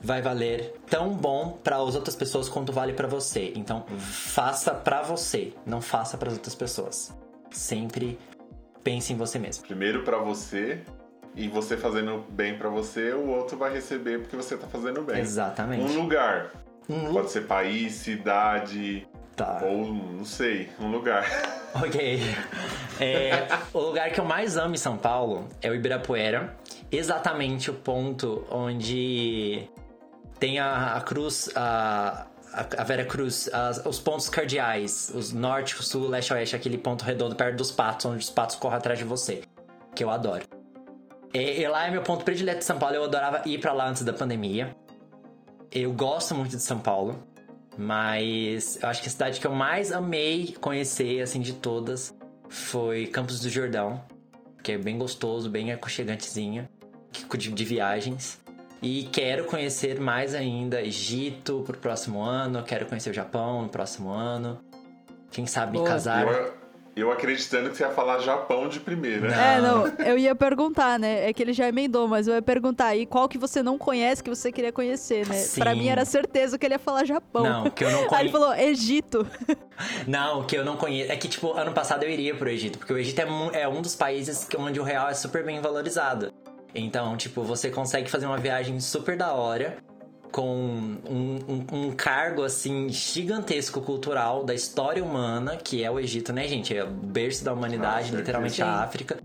vai valer tão bom para as outras pessoas quanto vale para você. Então, faça para você, não faça para as outras pessoas. Sempre pense em você mesmo. Primeiro pra você. E você fazendo bem pra você, o outro vai receber porque você tá fazendo bem. Exatamente. Um lugar. Um Pode ser país, cidade, Tá. ou não sei, um lugar. [LAUGHS] Ok. É, o lugar que eu mais amo em São Paulo é o Ibirapuera. Exatamente o ponto onde tem a, a cruz, a, a, Vera Cruz, os pontos cardeais, os norte, sul, leste, oeste, aquele ponto redondo perto dos patos, onde os patos correm atrás de você. Que eu adoro. E, e lá é meu ponto predileto de São Paulo. Eu adorava ir pra lá antes da pandemia. Eu gosto muito de São Paulo. Mas eu acho que a cidade que eu mais amei conhecer, assim, de todas, foi Campos do Jordão. Que é bem gostoso, bem aconchegantezinho, de, de viagens. E quero conhecer mais ainda Egito pro próximo ano, quero conhecer o Japão no próximo ano. Quem sabe me Boa. casar. Eu, eu acreditando que você ia falar Japão de primeira. É, não, eu ia perguntar, né? É que ele já emendou, mas eu ia perguntar aí qual que você não conhece que você queria conhecer, né? Sim. Pra mim era certeza que ele ia falar Japão. Não, que eu não Aí ele conheço. falou Egito. [LAUGHS] Não, que eu não conheço. É que, tipo, ano passado eu iria pro Egito, porque o Egito é, é um dos países que- onde o real é super bem valorizado. Então, tipo, você consegue fazer uma viagem super da hora, com um, um- um cargo, assim, gigantesco cultural da história humana, que é o Egito, né, gente? É o berço da humanidade, Ah, literalmente a África.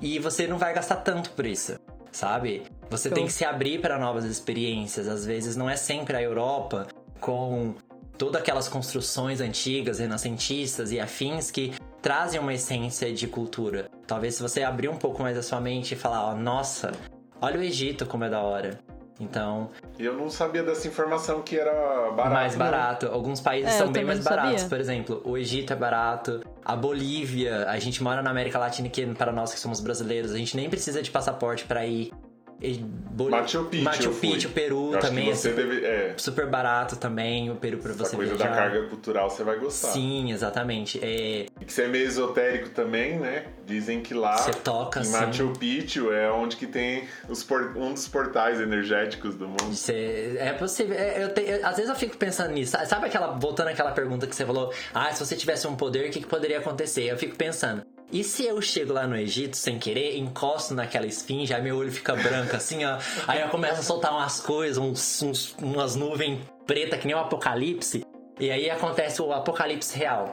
E você não vai gastar tanto por isso, sabe? Você Show. tem que se abrir para novas experiências. Às vezes não é sempre a Europa com todas aquelas construções antigas, renascentistas e afins que trazem uma essência de cultura. Talvez se você abrir um pouco mais a sua mente e falar, ó, nossa, olha o Egito como é da hora. Então. Eu não sabia dessa informação que era barato. Mais barato. Não. Alguns países é, são bem mais baratos. Sabia. Por exemplo, o Egito é barato. A Bolívia, a gente mora na América Latina, que para nós que somos brasileiros, a gente nem precisa de passaporte para ir. Bol... Machu Picchu. Machu Picchu, Peru eu também. você deve, é. Super barato também, o Peru pra Essa você coisa viajar. da carga cultural você vai gostar. Sim, exatamente. É... E que você é meio esotérico também, né? Dizem que lá você toca, em. Machu Picchu é onde que tem os por... um dos portais energéticos do mundo. Você... É possível. É, eu te... Às vezes eu fico pensando nisso. Sabe aquela. Voltando àquela pergunta que você falou: Ah, se você tivesse um poder, o que, que poderia acontecer? Eu fico pensando. E se eu chego lá no Egito sem querer, encosto naquela esfinge, aí meu olho fica branco assim, ó. Aí eu começo a soltar umas coisas, uns, uns, umas nuvens pretas que nem o apocalipse. E aí acontece o apocalipse real.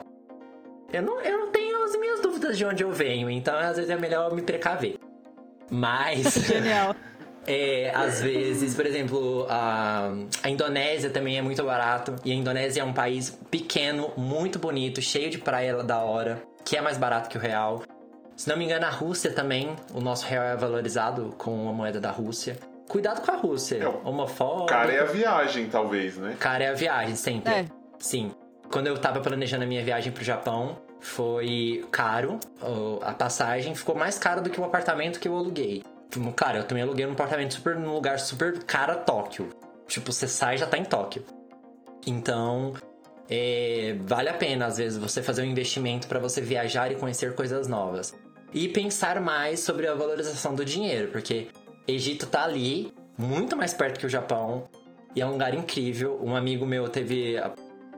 Eu não, eu não tenho as minhas dúvidas de onde eu venho, então às vezes é melhor me precaver. Mas. [LAUGHS] Genial. [LAUGHS] É, às vezes, por exemplo, a, a Indonésia também é muito barato. E a Indonésia é um país pequeno, muito bonito, cheio de praia da hora que é mais barato que o real. Se não me engano, a Rússia também, o nosso real é valorizado com a moeda da Rússia. Cuidado com a Rússia, é, homofóbico. Cara é a viagem, talvez, né? Cara é a viagem, sempre. É. Sim. Quando eu tava planejando a minha viagem pro Japão, foi caro a passagem, ficou mais caro do que o apartamento que eu aluguei. Cara, eu também aluguei um apartamento super, num lugar super caro, Tóquio. Tipo, você sai e já tá em Tóquio. Então, é, vale a pena, às vezes, você fazer um investimento para você viajar e conhecer coisas novas. E pensar mais sobre a valorização do dinheiro, porque Egito tá ali, muito mais perto que o Japão, e é um lugar incrível. Um amigo meu teve a,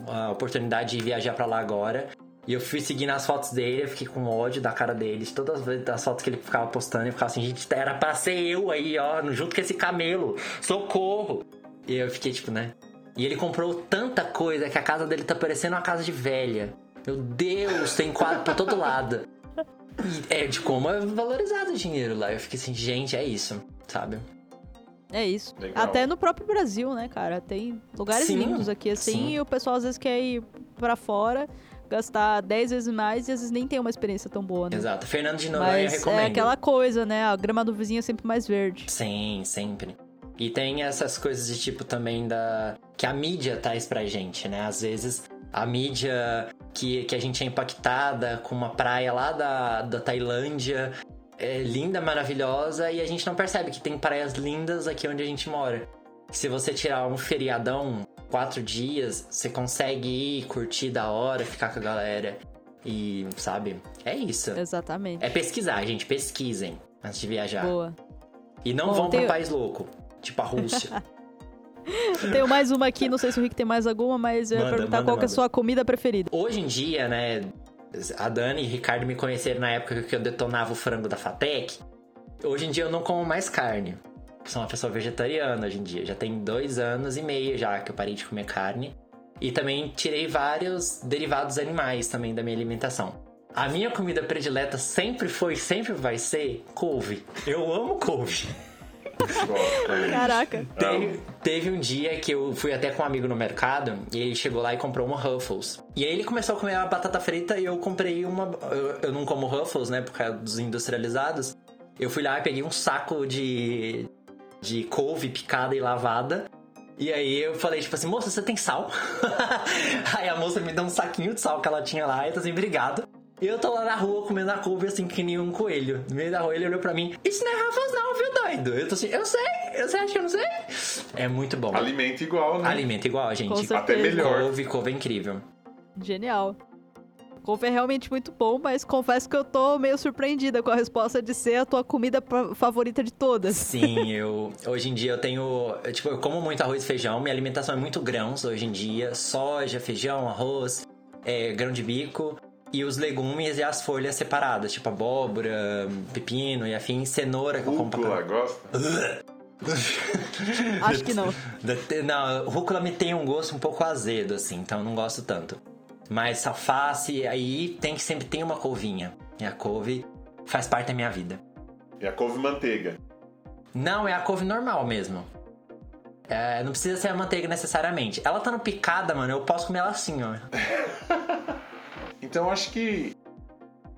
a oportunidade de viajar para lá agora. E eu fui seguindo as fotos dele, eu fiquei com ódio da cara dele, de todas as fotos que ele ficava postando, eu ficava assim, gente, era pra ser eu aí, ó, junto com esse camelo, socorro! E eu fiquei tipo, né? E ele comprou tanta coisa que a casa dele tá parecendo uma casa de velha. Meu Deus, tem quadro pra todo lado. E é de como é valorizado o dinheiro lá. Eu fiquei assim, gente, é isso, sabe? É isso. Legal. Até no próprio Brasil, né, cara? Tem lugares sim, lindos aqui, assim, sim. e o pessoal às vezes quer ir pra fora, gastar 10 vezes mais e às vezes nem tem uma experiência tão boa, né? Exato. Fernando de Noronha Mas recomendo. É aquela coisa, né? A grama do vizinho é sempre mais verde. Sim, sempre. E tem essas coisas de tipo também da. Que a mídia traz pra gente, né? Às vezes a mídia que, que a gente é impactada com uma praia lá da, da Tailândia é linda, maravilhosa, e a gente não percebe que tem praias lindas aqui onde a gente mora. Se você tirar um feriadão, quatro dias, você consegue ir, curtir da hora, ficar com a galera. E, sabe? É isso. Exatamente. É pesquisar, gente. Pesquisem antes de viajar. Boa. E não Bom, vão tem... pro país louco. Tipo a Rússia. [LAUGHS] [LAUGHS] Tenho mais uma aqui, não sei se o Rick tem mais alguma, mas eu ia perguntar manda, qual é a sua comida preferida. Hoje em dia, né, a Dani e o Ricardo me conheceram na época que eu detonava o frango da Fatec. Hoje em dia eu não como mais carne. Sou uma pessoa vegetariana hoje em dia. Já tem dois anos e meio já que eu parei de comer carne. E também tirei vários derivados animais também da minha alimentação. A minha comida predileta sempre foi, sempre vai ser couve. Eu amo couve. [LAUGHS] Caraca. Teve, teve, um dia que eu fui até com um amigo no mercado e ele chegou lá e comprou uma Ruffles. E aí ele começou a comer a batata frita e eu comprei uma. Eu, eu não como Ruffles, né? Por causa dos industrializados. Eu fui lá e peguei um saco de, de couve picada e lavada. E aí eu falei, tipo assim, moça, você tem sal? [LAUGHS] aí a moça me deu um saquinho de sal que ela tinha lá e eu tô assim, obrigado. E eu tô lá na rua comendo a couve assim que nem um coelho. No meio da rua ele olhou pra mim: Isso não é Rafa's, não, viu, doido? Eu tô assim: Eu sei, você acha que eu não sei? É muito bom. Alimento igual, né? Alimento igual, gente. Até melhor. Couve, couve é incrível. Genial. Couve é realmente muito bom, mas confesso que eu tô meio surpreendida com a resposta de ser a tua comida favorita de todas. Sim, [LAUGHS] eu hoje em dia eu tenho, eu, tipo, eu como muito arroz e feijão, minha alimentação é muito grãos hoje em dia, soja, feijão, arroz, é, grão de bico e os legumes e as folhas separadas, tipo abóbora, pepino e afim, cenoura que Rúcula, eu compro. gosta? [LAUGHS] Acho que não. [LAUGHS] Não, rúcula me tem um gosto um pouco azedo, assim, então eu não gosto tanto. Mas alface, aí tem que sempre tem uma couvinha. E a couve faz parte da minha vida. E a couve manteiga? Não, é a couve normal mesmo. É, não precisa ser a manteiga necessariamente. Ela tá no picada, mano, eu posso comer ela assim, ó. [LAUGHS] então acho que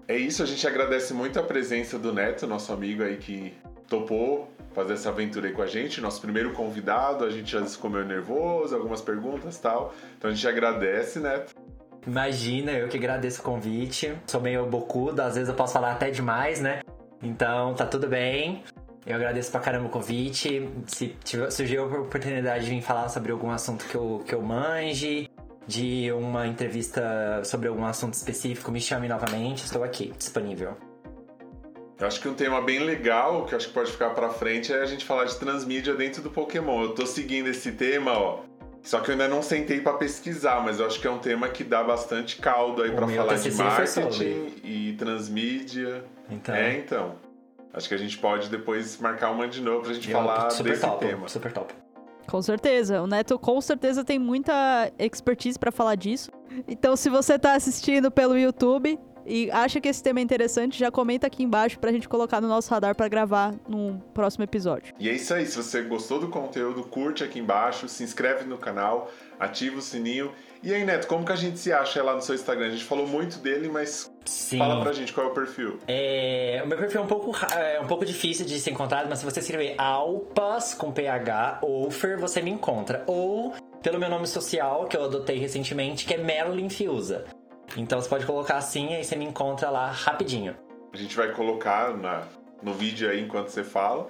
é isso. A gente agradece muito a presença do Neto, nosso amigo aí que topou fazer essa aventura aí com a gente. Nosso primeiro convidado, a gente já ficou meio nervoso, algumas perguntas tal. Então a gente agradece, Neto. Imagina, eu que agradeço o convite. Sou meio bocudo, às vezes eu posso falar até demais, né? Então tá tudo bem. Eu agradeço pra caramba o convite. Se surgiu a oportunidade de vir falar sobre algum assunto que eu, que eu manje, de uma entrevista sobre algum assunto específico, me chame novamente. Estou aqui, disponível. Eu acho que um tema bem legal, que eu acho que pode ficar pra frente, é a gente falar de transmídia dentro do Pokémon. Eu tô seguindo esse tema, ó. Só que eu ainda não sentei para pesquisar, mas eu acho que é um tema que dá bastante caldo aí para falar de marketing e transmídia. Então. É, então. Acho que a gente pode depois marcar uma de novo pra gente eu, falar desse top, tema. Super top. Com certeza. O Neto com certeza tem muita expertise para falar disso. Então, se você tá assistindo pelo YouTube, e acha que esse tema é interessante, já comenta aqui embaixo pra gente colocar no nosso radar para gravar num próximo episódio. E é isso aí, se você gostou do conteúdo, curte aqui embaixo, se inscreve no canal, ativa o sininho. E aí, Neto, como que a gente se acha lá no seu Instagram? A gente falou muito dele, mas Sim. fala pra gente qual é o perfil. É, o meu perfil é um pouco, é um pouco difícil de ser encontrado, mas se você escrever Alpas com PH, Ofer, você me encontra. Ou pelo meu nome social, que eu adotei recentemente, que é Merlin Fiusa. Então você pode colocar assim e você me encontra lá rapidinho. A gente vai colocar na, no vídeo aí enquanto você fala.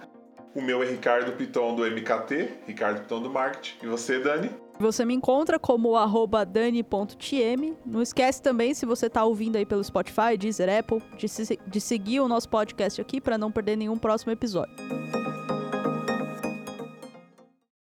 O meu é Ricardo Piton do MKT, Ricardo Piton do Marketing. E você, Dani? Você me encontra como dani.tm. Não esquece também, se você está ouvindo aí pelo Spotify, Deezer, Apple, de, se, de seguir o nosso podcast aqui para não perder nenhum próximo episódio.